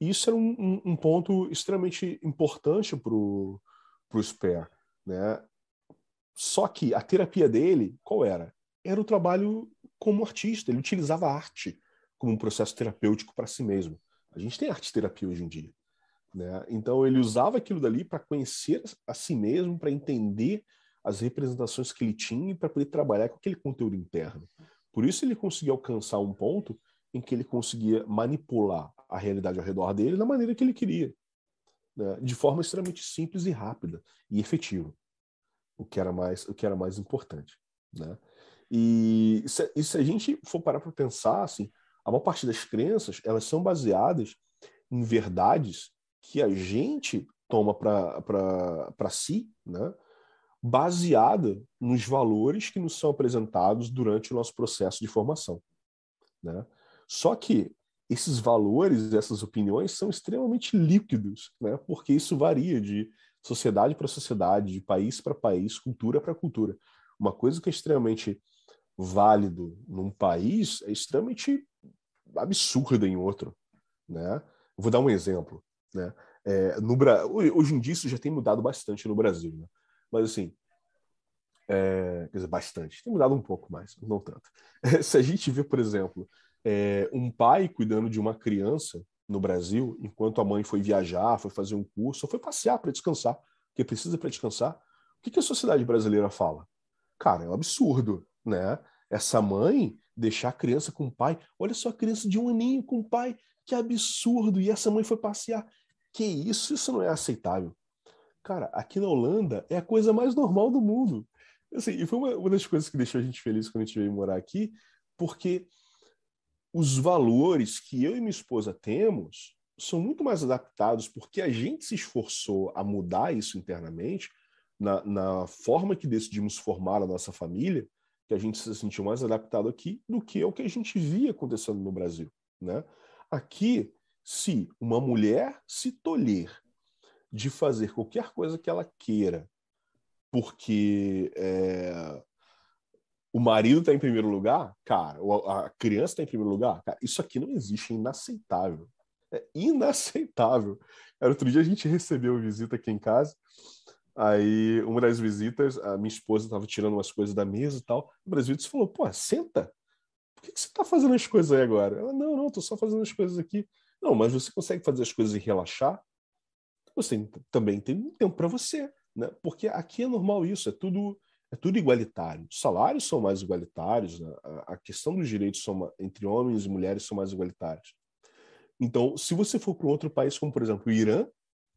S4: Isso era um, um, um ponto extremamente importante para o Sper. Né? Só que a terapia dele, qual era? Era o trabalho como artista, ele utilizava a arte como um processo terapêutico para si mesmo. A gente tem arte terapia hoje em dia. Né? Então ele usava aquilo dali para conhecer a si mesmo, para entender as representações que ele tinha para poder trabalhar com aquele conteúdo interno. Por isso ele conseguia alcançar um ponto em que ele conseguia manipular a realidade ao redor dele da maneira que ele queria, né? de forma extremamente simples e rápida e efetiva, o que era mais o que era mais importante, né? E se, e se a gente for parar para pensar assim, a maior parte das crenças elas são baseadas em verdades que a gente toma para si, né? Baseada nos valores que nos são apresentados durante o nosso processo de formação. Né? Só que esses valores, essas opiniões são extremamente líquidos, né? porque isso varia de sociedade para sociedade, de país para país, cultura para cultura. Uma coisa que é extremamente válido num país é extremamente absurda em outro, né? Vou dar um exemplo, né? É, no hoje em dia isso já tem mudado bastante no Brasil, né? Mas assim, é, quer dizer, bastante, tem mudado um pouco mais, não tanto. Se a gente vê, por exemplo, é, um pai cuidando de uma criança no Brasil, enquanto a mãe foi viajar, foi fazer um curso, ou foi passear para descansar, porque precisa para descansar, o que, que a sociedade brasileira fala? Cara, é um absurdo, né? Essa mãe deixar a criança com o pai, olha só a criança de um aninho com o pai, que absurdo, e essa mãe foi passear. Que isso, isso não é aceitável. Cara, aqui na Holanda é a coisa mais normal do mundo. Assim, e foi uma, uma das coisas que deixou a gente feliz quando a gente veio morar aqui, porque os valores que eu e minha esposa temos são muito mais adaptados porque a gente se esforçou a mudar isso internamente na, na forma que decidimos formar a nossa família, que a gente se sentiu mais adaptado aqui do que é o que a gente via acontecendo no Brasil, né? Aqui, se uma mulher se tolher de fazer qualquer coisa que ela queira porque é, o marido está em primeiro lugar, cara, a criança está em primeiro lugar, cara, isso aqui não existe, é inaceitável. É inaceitável. Era outro dia a gente recebeu visita aqui em casa, aí uma das visitas, a minha esposa estava tirando umas coisas da mesa e tal, uma das visitas falou, pô, senta, por que, que você está fazendo as coisas aí agora? Ela, não, não, estou só fazendo as coisas aqui. Não, mas você consegue fazer as coisas e relaxar? Você também tem tempo para você. Né? Porque aqui é normal isso, é tudo é tudo igualitário. Os salários são mais igualitários, né? a questão dos direitos são, entre homens e mulheres são mais igualitários. Então, se você for para um outro país, como por exemplo o Irã,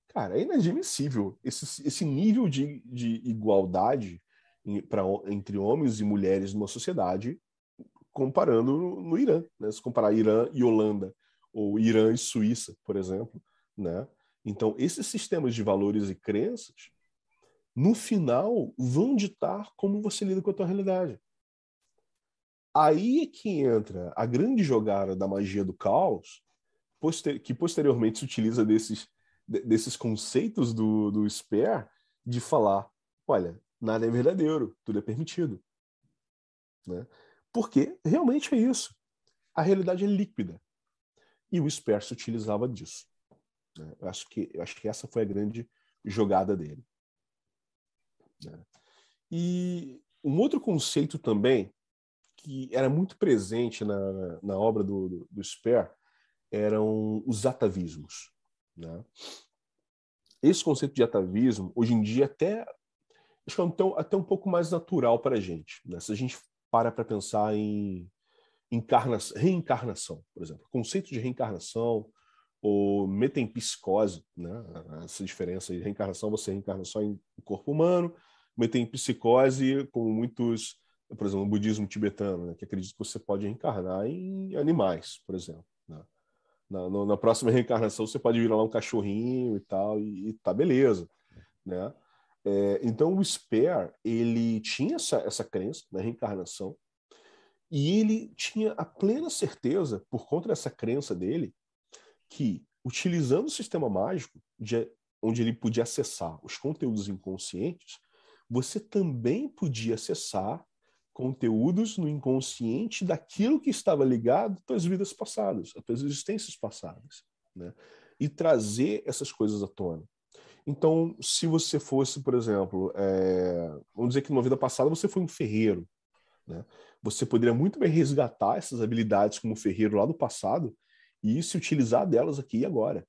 S4: cara, é inadmissível esse, esse nível de, de igualdade em, pra, entre homens e mulheres numa sociedade, comparando no, no Irã. Né? Se comparar Irã e Holanda, ou Irã e Suíça, por exemplo. Né? Então, esses sistemas de valores e crenças no final, vão ditar como você lida com a tua realidade. Aí é que entra a grande jogada da magia do caos, que posteriormente se utiliza desses, desses conceitos do, do Spare, de falar, olha, nada é verdadeiro, tudo é permitido. Né? Porque realmente é isso. A realidade é líquida. E o Spare se utilizava disso. Né? Eu, acho que, eu acho que essa foi a grande jogada dele. Né? E um outro conceito também que era muito presente na, na obra do, do, do Sper eram os atavismos. Né? Esse conceito de atavismo, hoje em dia, até acho que é até, até um pouco mais natural para a gente. Né? Se a gente para para pensar em encarna, reencarnação, por exemplo. O conceito de reencarnação ou metempsicose, né? essa diferença de reencarnação, você reencarna só em corpo humano, metempsicose, como muitos, por exemplo, no budismo tibetano, né? que acredita que você pode reencarnar em animais, por exemplo. Né? Na, na, na, próxima reencarnação você pode virar lá um cachorrinho e tal, e, e tá beleza. Né? É, então o Spare, ele tinha essa, essa crença na reencarnação, e ele tinha a plena certeza, por conta dessa crença dele, que utilizando o sistema mágico, de, onde ele podia acessar os conteúdos inconscientes, você também podia acessar conteúdos no inconsciente daquilo que estava ligado às tuas vidas passadas, às tuas existências passadas, né? E trazer essas coisas à tona. Então, se você fosse, por exemplo, é... vamos dizer que numa vida passada você foi um ferreiro, né? Você poderia muito bem resgatar essas habilidades como ferreiro lá do passado e se utilizar delas aqui e agora.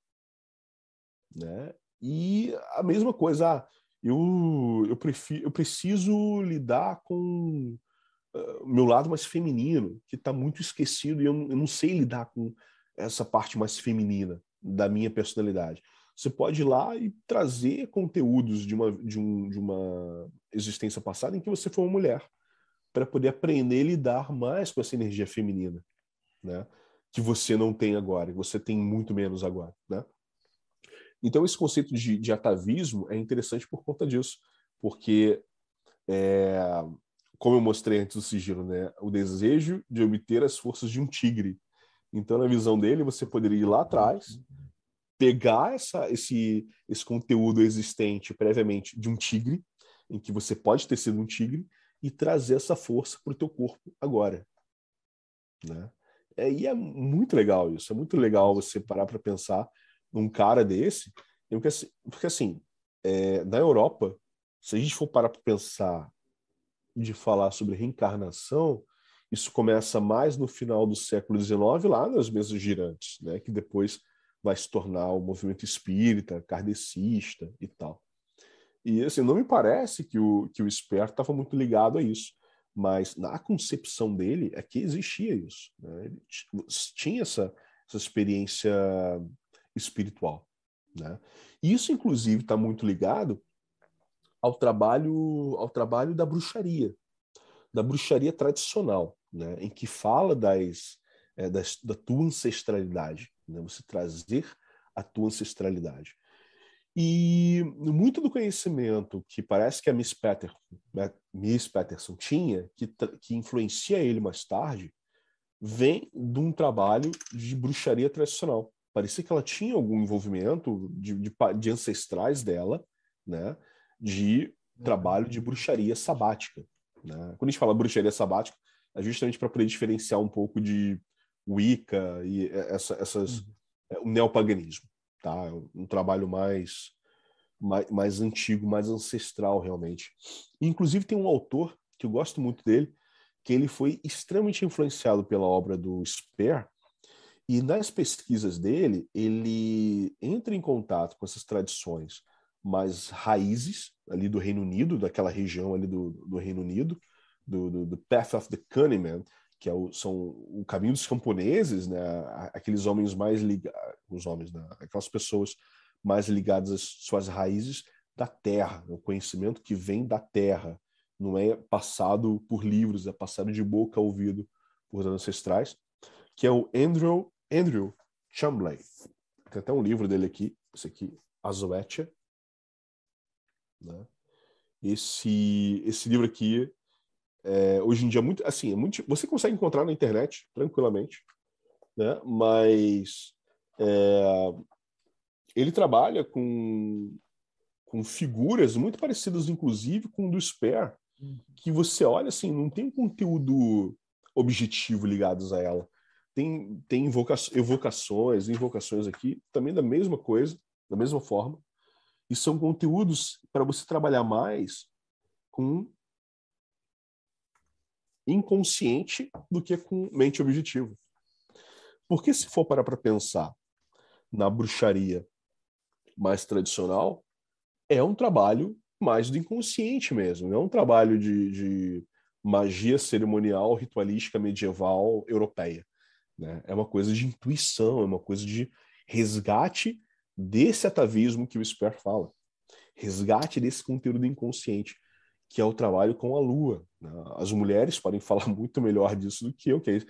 S4: Né? E a mesma coisa, ah, eu, eu, prefiro, eu preciso lidar com uh, meu lado mais feminino, que está muito esquecido e eu, eu não sei lidar com essa parte mais feminina da minha personalidade. Você pode ir lá e trazer conteúdos de uma, de, um, de uma existência passada em que você foi uma mulher, para poder aprender a lidar mais com essa energia feminina, né? Que você não tem agora, que você tem muito menos agora, né? Então, esse conceito de, de atavismo é interessante por conta disso, porque, é, como eu mostrei antes do sigilo, né, o desejo de obter as forças de um tigre. Então, na visão dele, você poderia ir lá atrás, pegar essa, esse, esse conteúdo existente previamente de um tigre, em que você pode ter sido um tigre, e trazer essa força para o teu corpo agora. Né? É, e é muito legal isso, é muito legal você parar para pensar num cara desse, porque, porque, assim é, na Europa, se a gente for parar para pensar de falar sobre reencarnação, isso começa mais no final do século XIX, lá nas mesas girantes, né? que depois vai se tornar o movimento espírita, kardecista e tal. E assim, não me parece que o, que o Sper estava muito ligado a isso, mas na concepção dele é que existia isso. Né? Ele tinha essa, essa experiência espiritual. Né? Isso, inclusive, está muito ligado ao trabalho, ao trabalho da bruxaria, da bruxaria tradicional, né? em que fala das, é, das, da tua ancestralidade, né? você trazer a tua ancestralidade. E muito do conhecimento que parece que a Miss, Peter, né, Miss Peterson tinha, que, que influencia ele mais tarde, vem de um trabalho de bruxaria tradicional. Parecia que ela tinha algum envolvimento de, de, de ancestrais dela, né, de trabalho de bruxaria sabática. Né? Quando a gente fala bruxaria sabática, é justamente para poder diferenciar um pouco de Wicca e essa, essas, uhum. É, o neopaganismo. Tá? É um trabalho mais, mais, mais antigo, mais ancestral, realmente. Inclusive, tem um autor que eu gosto muito dele, que ele foi extremamente influenciado pela obra do Speer, e nas pesquisas dele, ele entra em contato com essas tradições mais raízes ali do Reino Unido, daquela região ali do, do Reino Unido, do, do, do, Path of the Cunningham, que é o, são o caminho dos camponeses, né? Aqueles homens mais ligados, os homens, né? aquelas pessoas mais ligadas às suas raízes da terra, o conhecimento que vem da terra, não é passado por livros, é passado de boca a ouvido por ancestrais, que é o Andrew, Andrew Chumley. Tem até um livro dele aqui, esse aqui, Azoetia. Né? Esse, esse livro aqui, é, hoje em dia, muito, assim, é muito, você consegue encontrar na internet, tranquilamente, né? mas é, ele trabalha com, com figuras muito parecidas, inclusive, com o do Spare, que você olha assim, não tem conteúdo objetivo ligados a ela. Tem, tem invoca evocações, invocações aqui, também da mesma coisa, da mesma forma. E são conteúdos para você trabalhar mais com inconsciente do que com mente objetiva. Porque se for parar para pensar na bruxaria mais tradicional, é um trabalho mais do inconsciente mesmo. É um trabalho de, de magia cerimonial, ritualística medieval europeia. Né? É uma coisa de intuição, é uma coisa de resgate desse atavismo que o Sper fala. Resgate desse conteúdo inconsciente, que é o trabalho com a lua. Né? As mulheres podem falar muito melhor disso do que eu, que é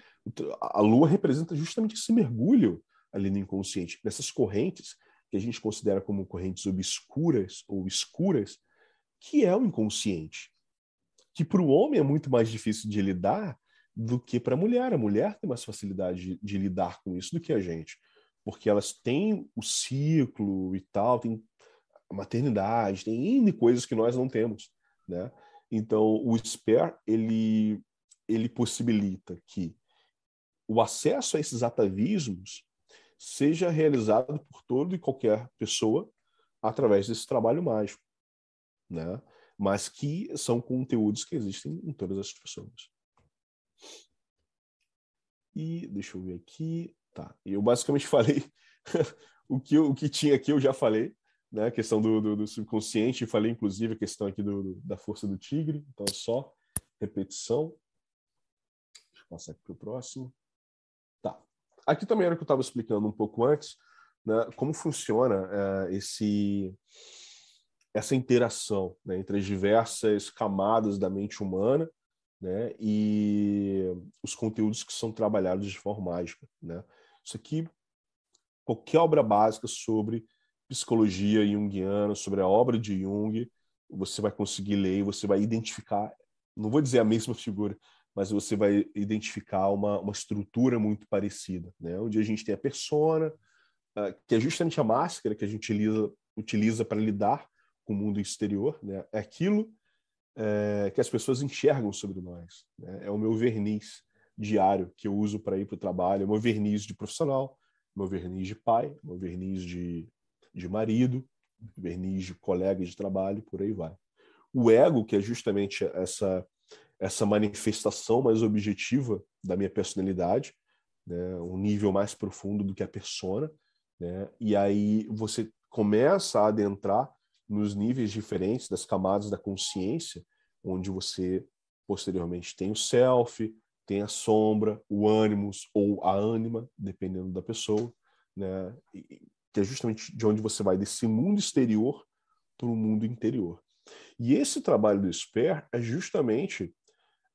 S4: a lua representa justamente esse mergulho ali no inconsciente, nessas correntes que a gente considera como correntes obscuras ou escuras, que é o inconsciente. Que para o homem é muito mais difícil de lidar do que para a mulher. A mulher tem mais facilidade de, de, lidar com isso do que a gente, porque elas têm o ciclo e tal, tem a maternidade, tem N coisas que nós não temos, né? Então, o SPER, ele, ele possibilita que o acesso a esses atavismos seja realizado por todo e qualquer pessoa através desse trabalho mágico né? mas que são conteúdos que existem em todas as pessoas. E deixa eu ver aqui. Tá. Eu basicamente falei o, que, o que tinha aqui, eu já falei, né? A questão do, do, do subconsciente, falei inclusive a questão aqui do, do, da força do tigre. Então, só repetição. Deixa eu passar aqui para o próximo. Tá. Aqui também era o que eu estava explicando um pouco antes, né? Como funciona é, esse essa interação né, entre as diversas camadas da mente humana né, e os conteúdos que são trabalhados de forma mágica. Né? Isso aqui, qualquer obra básica sobre psicologia junguiana, sobre a obra de Jung, você vai conseguir ler você vai identificar, não vou dizer a mesma figura, mas você vai identificar uma, uma estrutura muito parecida, né? onde a gente tem a persona, uh, que é justamente a máscara que a gente utiliza, utiliza para lidar com o mundo exterior, né? é aquilo é, que as pessoas enxergam sobre nós. Né? É o meu verniz diário que eu uso para ir para o trabalho, é o meu verniz de profissional, meu verniz de pai, meu verniz de, de marido, verniz de colega de trabalho, por aí vai. O ego, que é justamente essa essa manifestação mais objetiva da minha personalidade, né? um nível mais profundo do que a persona, né? e aí você começa a adentrar nos níveis diferentes das camadas da consciência, onde você posteriormente tem o self, tem a sombra, o ânimos ou a ânima, dependendo da pessoa, né? Que é justamente de onde você vai desse mundo exterior para o mundo interior. E esse trabalho do SPER é justamente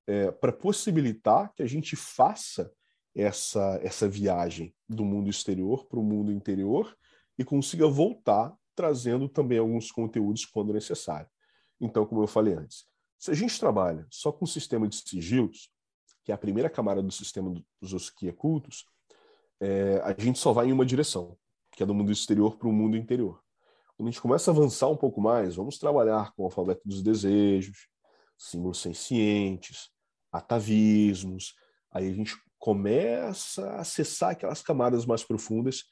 S4: é, para possibilitar que a gente faça essa, essa viagem do mundo exterior para o mundo interior e consiga voltar trazendo também alguns conteúdos quando necessário. Então, como eu falei antes, se a gente trabalha só com o sistema de sigilos, que é a primeira camada do sistema dos Oskia cultos, é, a gente só vai em uma direção, que é do mundo exterior para o mundo interior. Quando a gente começa a avançar um pouco mais, vamos trabalhar com o alfabeto dos desejos, símbolos sencientes, atavismos. Aí a gente começa a acessar aquelas camadas mais profundas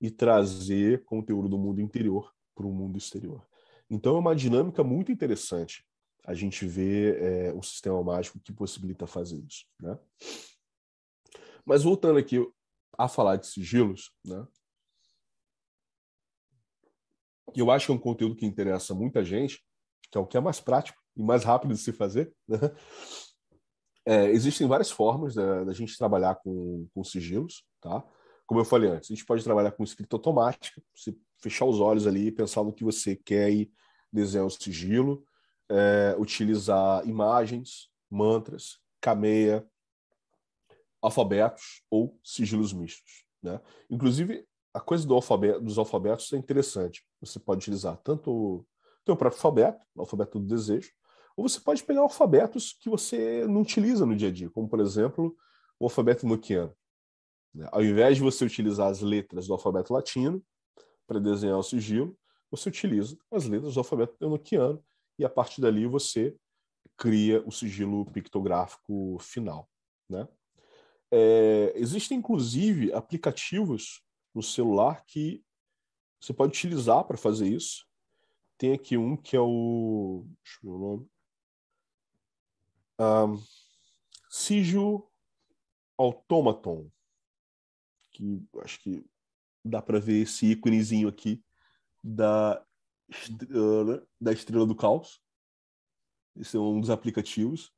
S4: e trazer conteúdo do mundo interior para o mundo exterior. Então é uma dinâmica muito interessante a gente ver é, sistema mágico que possibilita fazer isso. Né? Mas voltando aqui a falar de sigilos, né? Eu acho que é um conteúdo que interessa muita gente, que é o que é mais prático e mais rápido de se fazer. Né? É, existem várias formas da, da, gente trabalhar com, com sigilos, tá? Como eu falei antes, a gente pode trabalhar com escrita automática, você fechar os olhos ali pensar no que você quer e desenhar o sigilo, é, utilizar imagens, mantras, cameia, alfabetos ou sigilos mistos. Né? Inclusive, a coisa do alfabeto, dos alfabetos é interessante. Você pode utilizar tanto o teu próprio alfabeto, o alfabeto do desejo, ou você pode pegar alfabetos que você não utiliza no dia a dia, como, por exemplo, o alfabeto noquiano. Né? Ao invés de você utilizar as letras do alfabeto latino para desenhar o sigilo, você utiliza as letras do alfabeto enoquiano e a partir dali você cria o sigilo pictográfico final. Né? É, existem, inclusive, aplicativos no celular que você pode utilizar para fazer isso. Tem aqui um que é o. Deixa eu ver o nome. Um, Sigil Automaton. Que acho que dá para ver esse íconezinho aqui da, da Estrela do Caos. Esse é um dos aplicativos,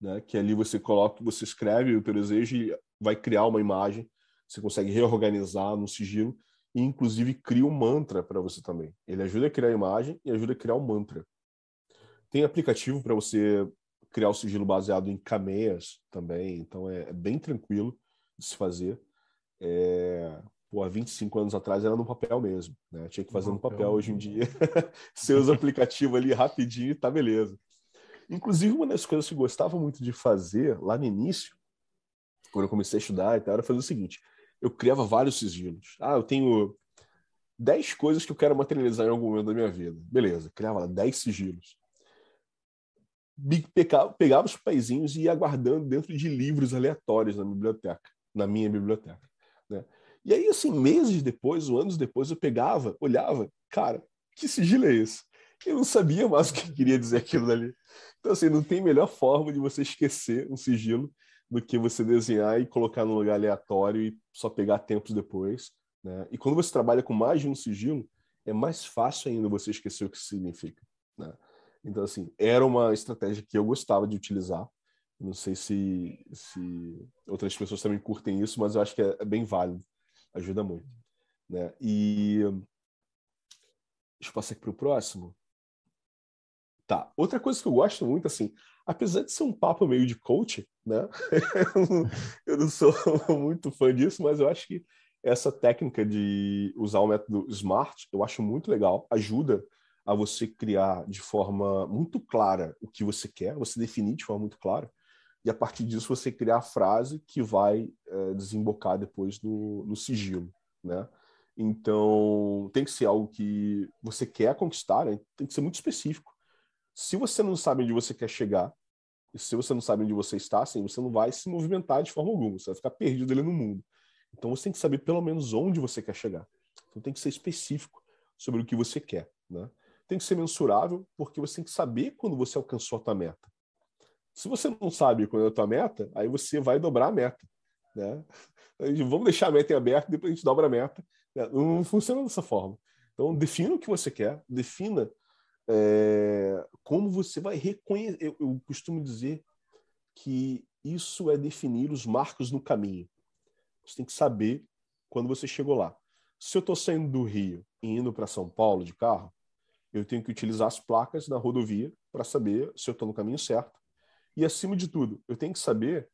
S4: né? Que ali você coloca, você escreve o teu desejo e vai criar uma imagem. Você consegue reorganizar no sigilo e inclusive cria um mantra para você também. Ele ajuda a criar a imagem e ajuda a criar um mantra. Tem aplicativo para você criar o sigilo baseado em cameias também, então é, é bem tranquilo de se fazer. É, pô, há 25 anos atrás era no papel mesmo, né? Tinha que fazer no papel, hoje em dia. Você usa o aplicativo ali rapidinho e tá beleza. Inclusive, uma das coisas que eu gostava muito de fazer lá no início, quando eu comecei a estudar e tal, era fazer o seguinte: eu criava vários sigilos. Ah, eu tenho 10 coisas que eu quero materializar em algum momento da minha vida. Beleza, criava 10 sigilos. Pegava, os paizinhos e ia guardando dentro de livros aleatórios na biblioteca, na minha biblioteca. Né? E aí, assim, meses depois, ou anos depois, eu pegava, olhava, cara, que sigilo é esse? Eu não sabia mais o que queria dizer aquilo dali. Então, assim, não tem melhor forma de você esquecer um sigilo do que você desenhar e colocar num lugar aleatório e só pegar tempos depois. Né? E quando você trabalha com mais de um sigilo, é mais fácil ainda você esquecer o que significa. Né? Então, assim, era uma estratégia que eu gostava de utilizar. Não sei se, se outras pessoas também curtem isso, mas eu acho que é, é bem válido. Ajuda muito. Né? E deixa eu passar aqui para o próximo. Tá. Outra coisa que eu gosto muito, assim, apesar de ser um papo meio de coach, né? eu não sou muito fã disso, mas eu acho que essa técnica de usar o método SMART, eu acho muito legal, ajuda a você criar de forma muito clara o que você quer, você definir de forma muito clara, e a partir disso você criar a frase que vai é, desembocar depois no, no sigilo, né? Então, tem que ser algo que você quer conquistar, né? tem que ser muito específico. Se você não sabe onde você quer chegar, e se você não sabe onde você está, assim, você não vai se movimentar de forma alguma, você vai ficar perdido ali no mundo. Então você tem que saber pelo menos onde você quer chegar. Então tem que ser específico sobre o que você quer, né? Tem que ser mensurável, porque você tem que saber quando você alcançou a tua meta. Se você não sabe qual é a tua meta, aí você vai dobrar a meta. Né? Vamos deixar a meta em aberto, depois a gente dobra a meta. Né? Não funciona dessa forma. Então, defina o que você quer, defina é, como você vai reconhecer. Eu, eu costumo dizer que isso é definir os marcos no caminho. Você tem que saber quando você chegou lá. Se eu estou saindo do Rio e indo para São Paulo de carro, eu tenho que utilizar as placas na rodovia para saber se eu estou no caminho certo. E, acima de tudo, eu tenho que saber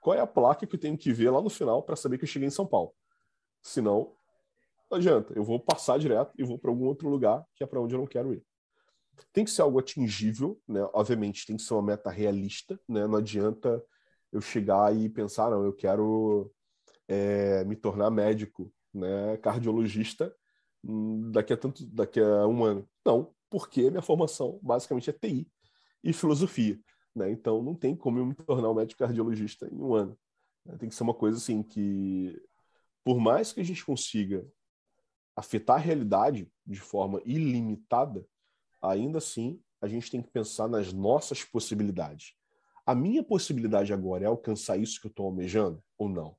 S4: qual é a placa que eu tenho que ver lá no final para saber que eu cheguei em São Paulo. Senão, não adianta. Eu vou passar direto e vou para algum outro lugar que é para onde eu não quero ir. Tem que ser algo atingível, né? Obviamente, tem que ser uma meta realista, né? Não adianta eu chegar e pensar, não, eu quero é, me tornar médico, né? Cardiologista hum, daqui a tanto, daqui a um ano. Não, porque minha formação basicamente é TI e filosofia, né? Então não tem como eu me tornar um médico cardiologista em um ano. Né? Tem que ser uma coisa assim que, por mais que a gente consiga afetar a realidade de forma ilimitada, ainda assim a gente tem que pensar nas nossas possibilidades. A minha possibilidade agora é alcançar isso que eu estou almejando ou não?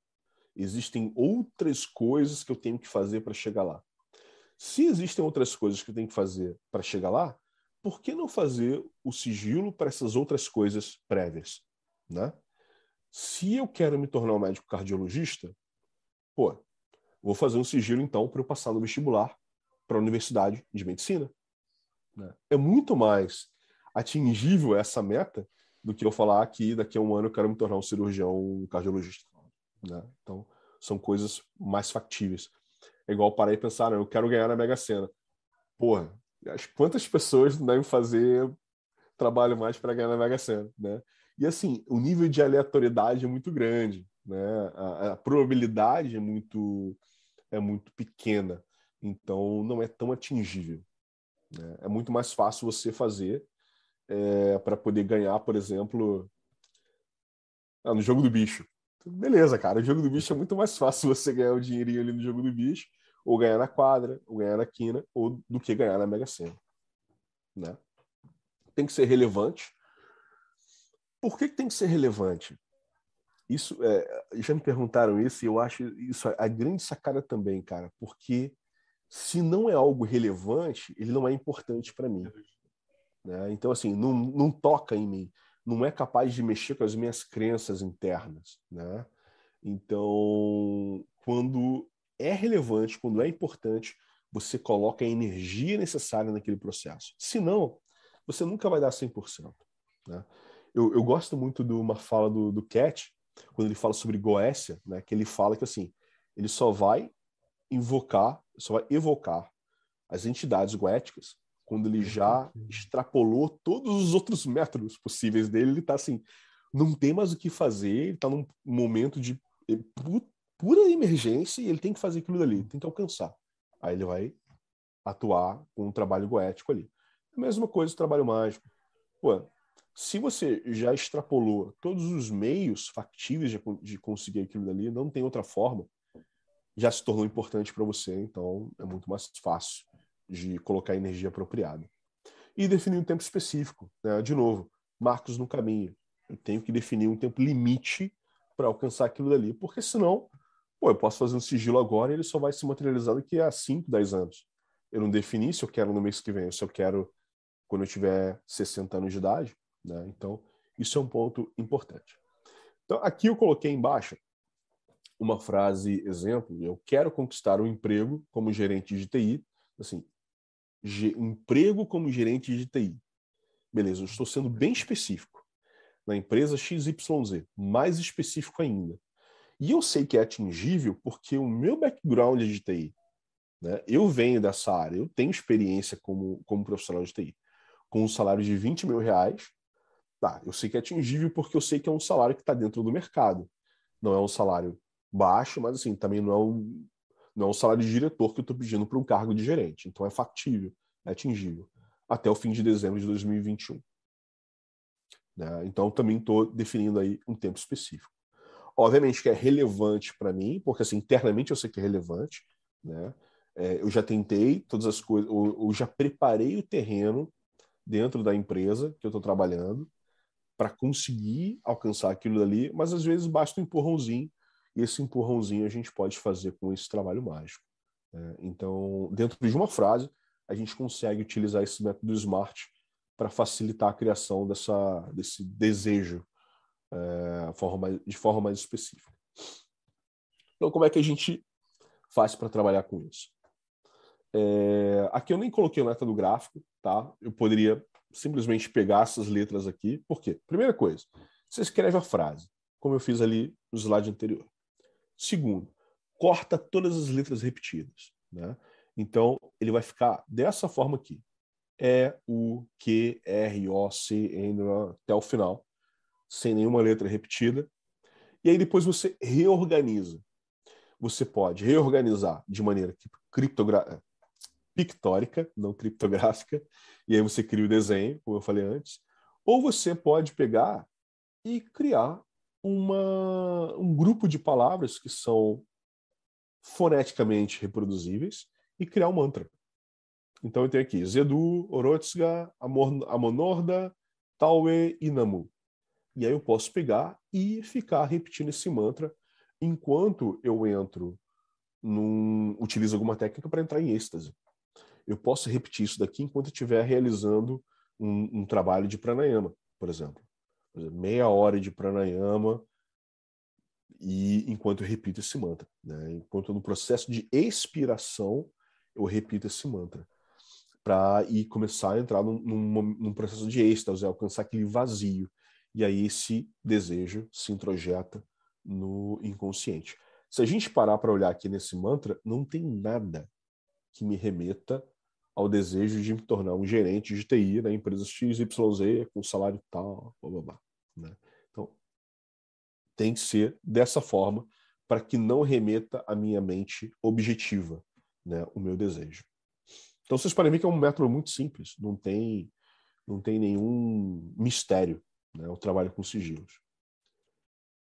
S4: Existem outras coisas que eu tenho que fazer para chegar lá. Se existem outras coisas que eu tenho que fazer para chegar lá, por que não fazer o sigilo para essas outras coisas prévias? Né? Se eu quero me tornar um médico cardiologista, pô, Vou fazer um sigilo, então, para eu passar no vestibular para a Universidade de Medicina. Né? É muito mais atingível essa meta do que eu falar que daqui a um ano eu quero me tornar um cirurgião cardiologista. Né? Então, são coisas mais factíveis. É igual parar e pensar, não, eu quero ganhar na Mega Sena. Porra, quantas pessoas devem fazer trabalho mais para ganhar na Mega Sena, né? E assim, o nível de aleatoriedade é muito grande, né? A, a probabilidade é muito é muito pequena, então não é tão atingível. Né? É muito mais fácil você fazer é, para poder ganhar, por exemplo, ah, no jogo do bicho. Beleza, cara, o jogo do bicho é muito mais fácil você ganhar o dinheirinho ali no jogo do bicho, ou ganhar na quadra, ou ganhar na quina, ou do que ganhar na Mega Sena. Né? Tem que ser relevante. Por que, que tem que ser relevante? Isso, é, já me perguntaram isso e eu acho isso a grande sacada também, cara, porque se não é algo relevante, ele não é importante para mim. Né? Então, assim, não, não toca em mim, não é capaz de mexer com as minhas crenças internas. Né? Então, quando é relevante, quando é importante, você coloca a energia necessária naquele processo. Se não, você nunca vai dar 100%. Né? Eu, eu gosto muito de uma fala do, do Cat, quando ele fala sobre Goécia, né, que ele fala que assim, ele só vai invocar, só vai evocar as entidades goéticas quando ele já extrapolou todos os outros métodos possíveis dele, ele está assim, não tem mais o que fazer, ele está num momento de eh, pura emergência e ele tem que fazer aquilo dali, tem que alcançar. Aí ele vai atuar com um trabalho goético ali. A mesma coisa o trabalho mágico. Pô, se você já extrapolou todos os meios factíveis de, de conseguir aquilo dali, não tem outra forma, já se tornou importante para você, então é muito mais fácil de colocar energia apropriada. E definir um tempo específico. Né? De novo, marcos no caminho. Eu tenho que definir um tempo limite para alcançar aquilo dali, porque senão, pô, eu posso fazer um sigilo agora e ele só vai se materializar daqui a 5, 10 anos. Eu não defini se eu quero no mês que vem, se eu quero quando eu tiver 60 anos de idade, né? Então, isso é um ponto importante. Então, aqui eu coloquei embaixo uma frase exemplo: eu quero conquistar um emprego como gerente de TI. Assim, emprego como gerente de TI. Beleza, eu estou sendo bem específico. Na empresa XYZ, mais específico ainda. E eu sei que é atingível porque o meu background é de TI. Né? Eu venho dessa área, eu tenho experiência como, como profissional de TI. Com um salário de 20 mil reais, Tá, eu sei que é atingível porque eu sei que é um salário que está dentro do mercado. Não é um salário baixo, mas assim, também não é um, não é um salário de diretor que eu estou pedindo para um cargo de gerente. Então é factível, é atingível. Até o fim de dezembro de 2021. Né? Então também estou definindo aí um tempo específico. Obviamente que é relevante para mim, porque assim, internamente eu sei que é relevante. Né? É, eu já tentei todas as coisas, eu, eu já preparei o terreno dentro da empresa que eu estou trabalhando para conseguir alcançar aquilo dali, mas às vezes basta um empurrãozinho, e esse empurrãozinho a gente pode fazer com esse trabalho mágico. Né? Então, dentro de uma frase, a gente consegue utilizar esse método SMART para facilitar a criação dessa, desse desejo é, forma, de forma mais específica. Então, como é que a gente faz para trabalhar com isso? É, aqui eu nem coloquei o letra do gráfico, tá? Eu poderia simplesmente pegar essas letras aqui. Por quê? Primeira coisa, você escreve a frase, como eu fiz ali no slide anterior. Segundo, corta todas as letras repetidas. Né? Então, ele vai ficar dessa forma aqui. E, U, Q, R, O, C, N, até o final, sem nenhuma letra repetida. E aí depois você reorganiza. Você pode reorganizar de maneira criptogra pictórica, não criptográfica, e aí você cria o desenho, como eu falei antes. Ou você pode pegar e criar uma, um grupo de palavras que são foneticamente reproduzíveis e criar um mantra. Então eu tenho aqui Zedu, Orotsga, Amonorda, Taue e Namu. E aí eu posso pegar e ficar repetindo esse mantra enquanto eu entro num utilizo alguma técnica para entrar em êxtase eu posso repetir isso daqui enquanto estiver realizando um, um, trabalho de pranayama, por exemplo. Meia hora de pranayama e enquanto eu repito esse mantra. Né? Enquanto no processo de expiração, eu repito esse mantra. Para ir começar a entrar num, num, num processo de êxtase, alcançar aquele vazio. E aí esse desejo se introjeta no inconsciente. Se a gente parar para olhar aqui nesse mantra, não tem nada que me remeta ao desejo de me tornar um gerente de TI da empresa XYZ com salário tal, blá, blá, blá, né? Então, tem que ser dessa forma para que não remeta à minha mente objetiva, né, o meu desejo. Então, vocês podem ver que é um método muito simples, não tem, não tem nenhum mistério, né, o trabalho com sigilos.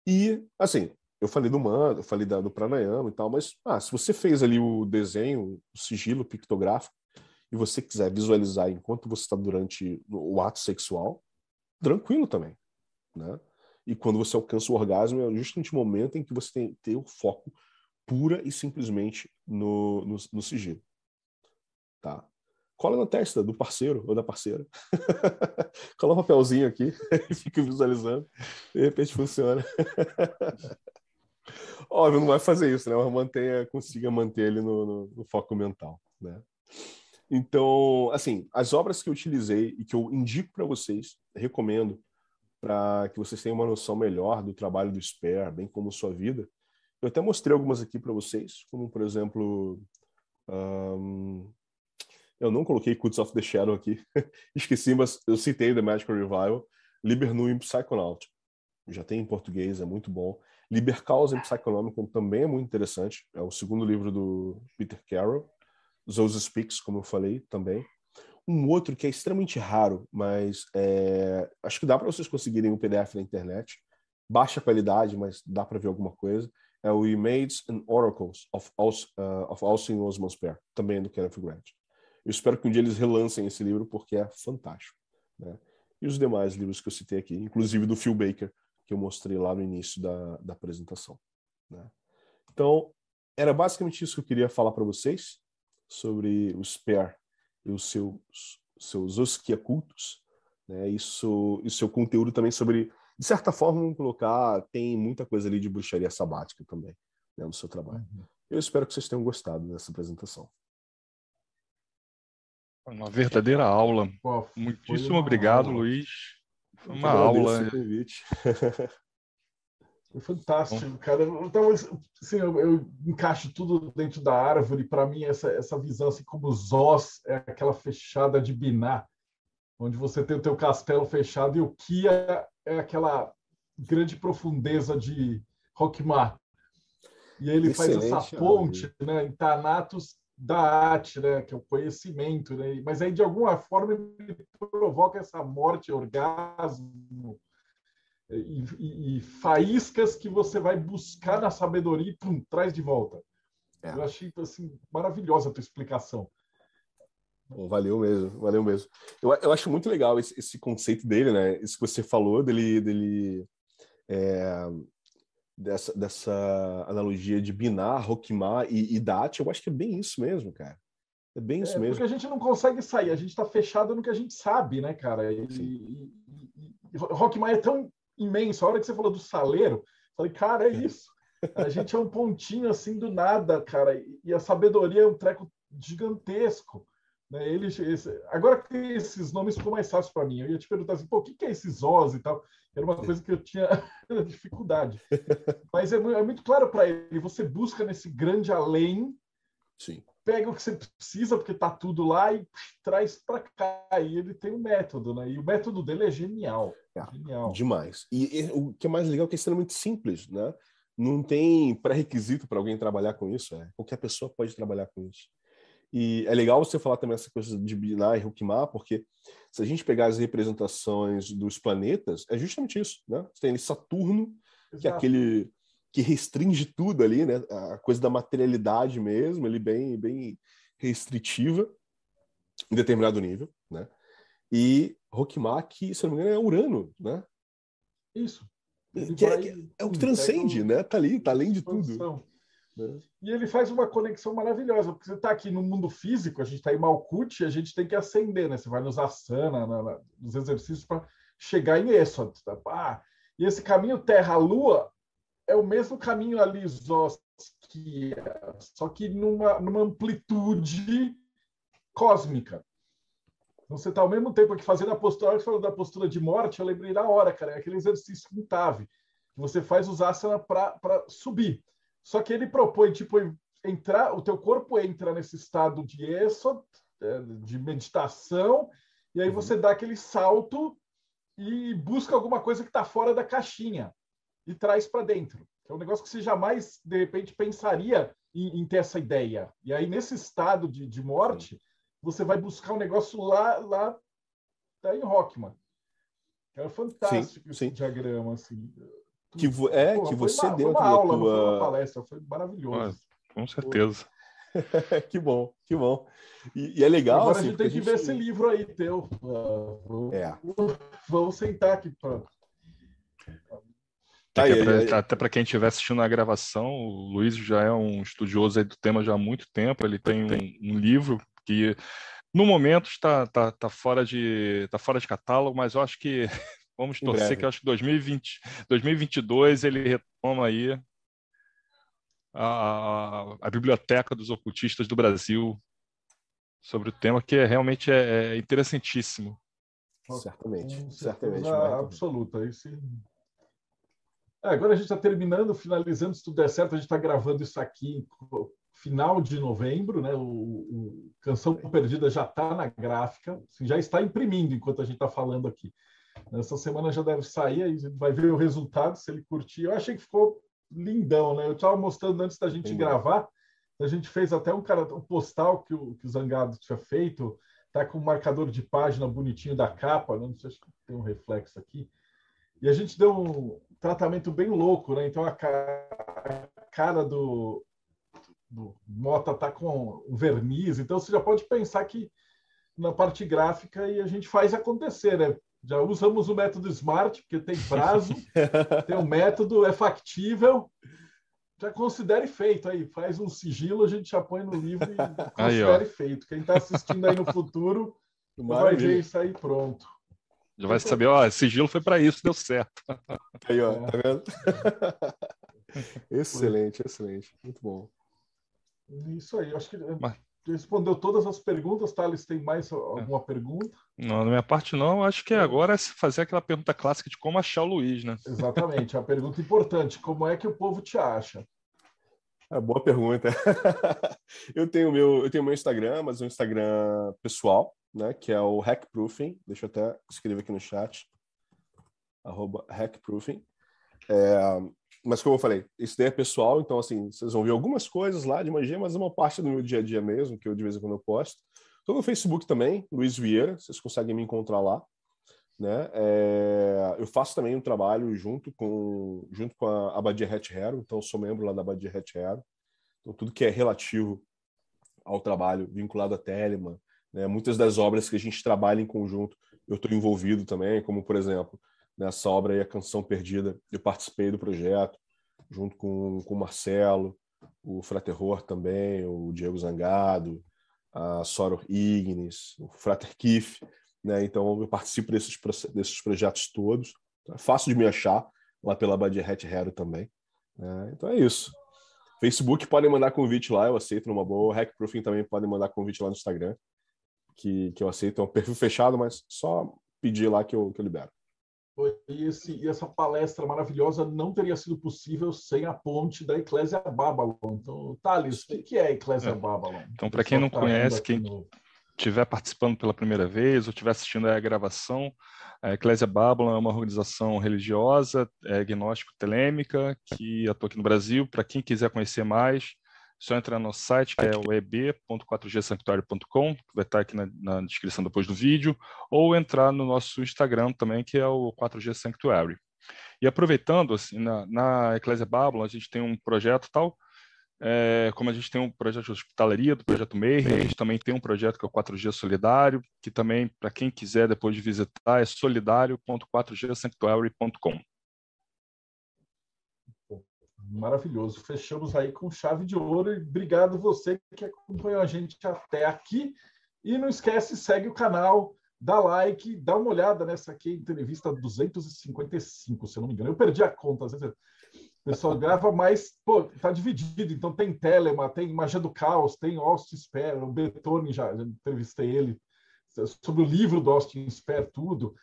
S4: E, assim, eu falei do mantra, eu falei do pranayama e tal, mas ah, se você fez ali o desenho, o sigilo pictográfico, e você quiser visualizar enquanto você está durante o ato sexual, tranquilo também, né? E quando você alcança o orgasmo é justamente o momento em que você tem, tem o foco pura e simplesmente no, no, no sigilo, tá? Cola na testa do parceiro ou da parceira. Cola um papelzinho aqui e fica visualizando. De repente funciona. Óbvio, não vai fazer isso, né? Mas mantenha, consiga manter ele no, no, no foco mental, né? Então, assim, as obras que eu utilizei e que eu indico para vocês, recomendo para que vocês tenham uma noção melhor do trabalho do Spare, bem como sua vida. Eu até mostrei algumas aqui para vocês, como por exemplo, um... eu não coloquei Cuts of the Shadow aqui, esqueci, mas eu citei The Magical Revival, Liber Nuim Psychonaut. Já tem em português, é muito bom. Liber Causa Psychonomicum também é muito interessante, é o segundo livro do Peter Carroll. Zose Speaks, como eu falei também. Um outro que é extremamente raro, mas é, acho que dá para vocês conseguirem um PDF na internet. Baixa qualidade, mas dá para ver alguma coisa. É o Images and Oracles of, Aus, uh, of Austin Osman Spare, também do Kenneth Grant. Eu espero que um dia eles relancem esse livro, porque é fantástico. Né? E os demais livros que eu citei aqui, inclusive do Phil Baker, que eu mostrei lá no início da, da apresentação. Né? Então, era basicamente isso que eu queria falar para vocês sobre o Spare e os seus, seus osquiacultos, né? Isso, e seu conteúdo também sobre, de certa forma, vamos colocar, tem muita coisa ali de bruxaria sabática também, né, no seu trabalho. Uhum. Eu espero que vocês tenham gostado dessa apresentação.
S3: Uma verdadeira aula. Pô, Muitíssimo obrigado, aula. Luiz. Foi uma aula.
S2: Foi fantástico, cara. Então, assim, eu, eu, encaixo tudo dentro da árvore. Para mim, essa, essa visão, assim como os Zós, é aquela fechada de Biná, onde você tem o teu castelo fechado, e o Kia é aquela grande profundeza de Rockmar. E ele Excelente, faz essa ponte né, em Thanatos da arte, né, que é o conhecimento. Né? Mas aí, de alguma forma, ele provoca essa morte, orgasmo, e, e, e, faíscas que você vai buscar na sabedoria e pum, traz de volta. É. Eu achei assim, maravilhosa a tua explicação.
S4: valeu mesmo, valeu mesmo. Eu, eu acho muito legal esse, esse, conceito dele, né? Isso que você falou dele, dele é, dessa, dessa analogia de binar, Roquimar e, e Dat. Eu acho que é bem isso mesmo, cara. É bem isso é, mesmo.
S2: Porque a gente não consegue sair, a gente está fechado no que a gente sabe, né, cara? E, e, e, e Rockmar é tão imenso. A hora que você falou do saleiro, falei, cara, é isso. A gente é um pontinho assim do nada, cara. E a sabedoria é um treco gigantesco. Né? Ele, esse, agora que esses nomes ficou mais fácil para mim, eu ia te perguntar assim, pô, o que, é esses Oz e tal? Era uma coisa que eu tinha dificuldade. Mas é, é muito claro para ele, você busca nesse grande além,
S4: Sim.
S2: Pega o que você precisa, porque está tudo lá, e traz para cá. E ele tem um método, né? E o método dele é genial. É, genial.
S4: Demais. E, e, o que é mais legal é que é extremamente simples, né? Não tem pré-requisito para alguém trabalhar com isso. É. Qualquer pessoa pode trabalhar com isso. E é legal você falar também essa coisa de Binar e Hukmar, porque se a gente pegar as representações dos planetas, é justamente isso, né? Você tem ali Saturno, Exato. que é aquele que restringe tudo ali, né? A coisa da materialidade mesmo, ele bem, bem restritiva em determinado nível, né? E que, se não me engano, é Urano, né?
S2: Isso.
S4: Que é, que é, é, o que transcende, né? Tá ali, tá além de tudo.
S2: Né? E ele faz uma conexão maravilhosa, porque você está aqui no mundo físico, a gente está em Malkuth, a gente tem que ascender, né? Você vai nos asana, na, na, nos exercícios para chegar em Esod. Tá? Ah, e esse caminho Terra-Lua é o mesmo caminho ali, Zoskia, só que numa, numa amplitude cósmica. Então, você está ao mesmo tempo aqui fazendo a postura, falando da postura de morte, eu lembrei na hora, cara, é aquele exercício com Tave. Você faz os asana para subir. Só que ele propõe, tipo, entrar, o teu corpo entra nesse estado de eso, é, de meditação, e aí uhum. você dá aquele salto e busca alguma coisa que está fora da caixinha e traz para dentro. É um negócio que você jamais, de repente, pensaria em, em ter essa ideia. E aí, nesse estado de, de morte, você vai buscar um negócio lá, lá tá em Rockman. É fantástico sim, esse sim. diagrama, assim
S4: que é Pô, que você uma, dentro uma
S2: aula,
S4: da tua
S2: uma palestra, foi maravilhoso.
S3: com certeza.
S4: que bom, que bom. E, e é legal.
S2: Agora assim, a gente tem que gente... ver esse livro aí teu. Uh, é. Vamos sentar aqui para.
S3: Tá é até para quem estiver assistindo a gravação, o Luiz já é um estudioso do tema já há muito tempo. Ele tem um, um livro que no momento está, tá, tá fora de tá fora de catálogo, mas eu acho que Vamos torcer breve. que eu acho que 2020, 2022 ele retoma aí a, a, Biblioteca dos Ocultistas do Brasil sobre o tema, que é, realmente é, é interessantíssimo.
S4: Certamente, certamente.
S2: Absoluta. Esse... É, agora a gente está terminando, finalizando, se tudo der certo, a gente está gravando isso aqui final de novembro, né? O, o Canção Perdida já está na gráfica, assim, já está imprimindo enquanto a gente está falando aqui. Essa semana já deve sair, aí vai ver o resultado, se ele curtir. Eu achei que ficou lindão, né? Eu estava mostrando antes da gente Sim. gravar, a gente fez até um, cara, um postal que o, que o Zangado tinha feito, tá com um marcador de página bonitinho da capa, né? não sei se tem um reflexo aqui. E a gente deu um tratamento bem louco, né? Então a cara, a cara do, do Mota tá com um verniz, então você já pode pensar que na parte gráfica e a gente faz acontecer, né? Já usamos o método SMART, porque tem prazo, tem um método, é factível. Já considere feito aí, faz um sigilo, a gente já põe no livro e considere aí, feito. Quem está assistindo aí no futuro vai ver isso aí pronto.
S3: Já vai saber, ó, sigilo foi para isso, deu certo.
S4: Aí, ó, é. tá vendo? excelente, excelente. Muito bom.
S2: Isso aí, acho que Mas respondeu todas as perguntas, Thales, tem mais alguma pergunta?
S3: Não, na minha parte não, acho que agora é fazer aquela pergunta clássica de como achar o Luiz, né?
S2: Exatamente, a pergunta importante, como é que o povo te acha?
S4: É, boa pergunta. eu tenho meu, eu tenho meu Instagram, mas é um Instagram pessoal, né, que é o Hackproofing, deixa eu até escrever aqui no chat, arroba Hackproofing. É, mas como eu falei, isso daí é pessoal, então assim, vocês vão ver algumas coisas lá de magia, mas é uma parte do meu dia a dia mesmo, que eu de vez em quando eu posto. Estou no Facebook também, Luiz Vieira, vocês conseguem me encontrar lá. Né? É, eu faço também um trabalho junto com, junto com a Abadia Hat Hero, então sou membro lá da Abadia Hat Hero. Então tudo que é relativo ao trabalho vinculado a Telemann, Né? Muitas das obras que a gente trabalha em conjunto, eu estou envolvido também, como, por exemplo, nessa obra aí, A Canção Perdida, eu participei do projeto, junto com, com o Marcelo, o Fraterror também, o Diego Zangado, a Soror Ignis, o Frater Kiff, né? Então eu participo desses, desses projetos todos. É fácil de me achar lá pela Badia Hat Hero também. Né? Então é isso. Facebook podem mandar convite lá, eu aceito numa boa. Hackproofing também podem mandar convite lá no Instagram, que, que eu aceito. É um perfil fechado, mas só pedir lá que eu, que eu libero.
S2: E, esse, e essa palestra maravilhosa não teria sido possível sem a ponte da Eclésia Babylon. Então, Thales, o que é a Eclésia é. Babylon?
S3: Então, para quem não tá conhece, quem estiver participando pela primeira vez ou estiver assistindo a gravação, a Eclésia Babylon é uma organização religiosa, é, gnóstico-telêmica, que atua aqui no Brasil. Para quem quiser conhecer mais, só entrar no site, que é o eb.4gsanctuário.com, que vai estar aqui na, na, descrição depois do vídeo, ou entrar no nosso Instagram também, que é o 4G Sanctuary. E aproveitando, assim, na, na Eclésia Babylon, a gente tem um projeto tal, é, como a gente tem um projeto de hospitalaria, do projeto MEI, a gente também tem um projeto que é o 4G Solidário, que também, para quem quiser depois de visitar, é solidário.4gsanctuary.com.
S2: Maravilhoso. Fechamos aí com chave de ouro. E obrigado você que acompanhou a gente até aqui. E não esquece, segue o canal, dá like, dá uma olhada nessa aqui, entrevista 255, se eu não me engano. Eu perdi a conta, às vezes o pessoal grava, mas pô, tá dividido. Então tem Telema, tem Magia do Caos, tem Austin Spare, o Betone já, já entrevistei ele sobre o livro do Austin Spare, tudo.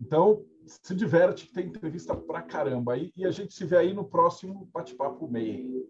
S2: Então, se diverte, tem entrevista pra caramba. E, e a gente se vê aí no próximo bate-papo meio.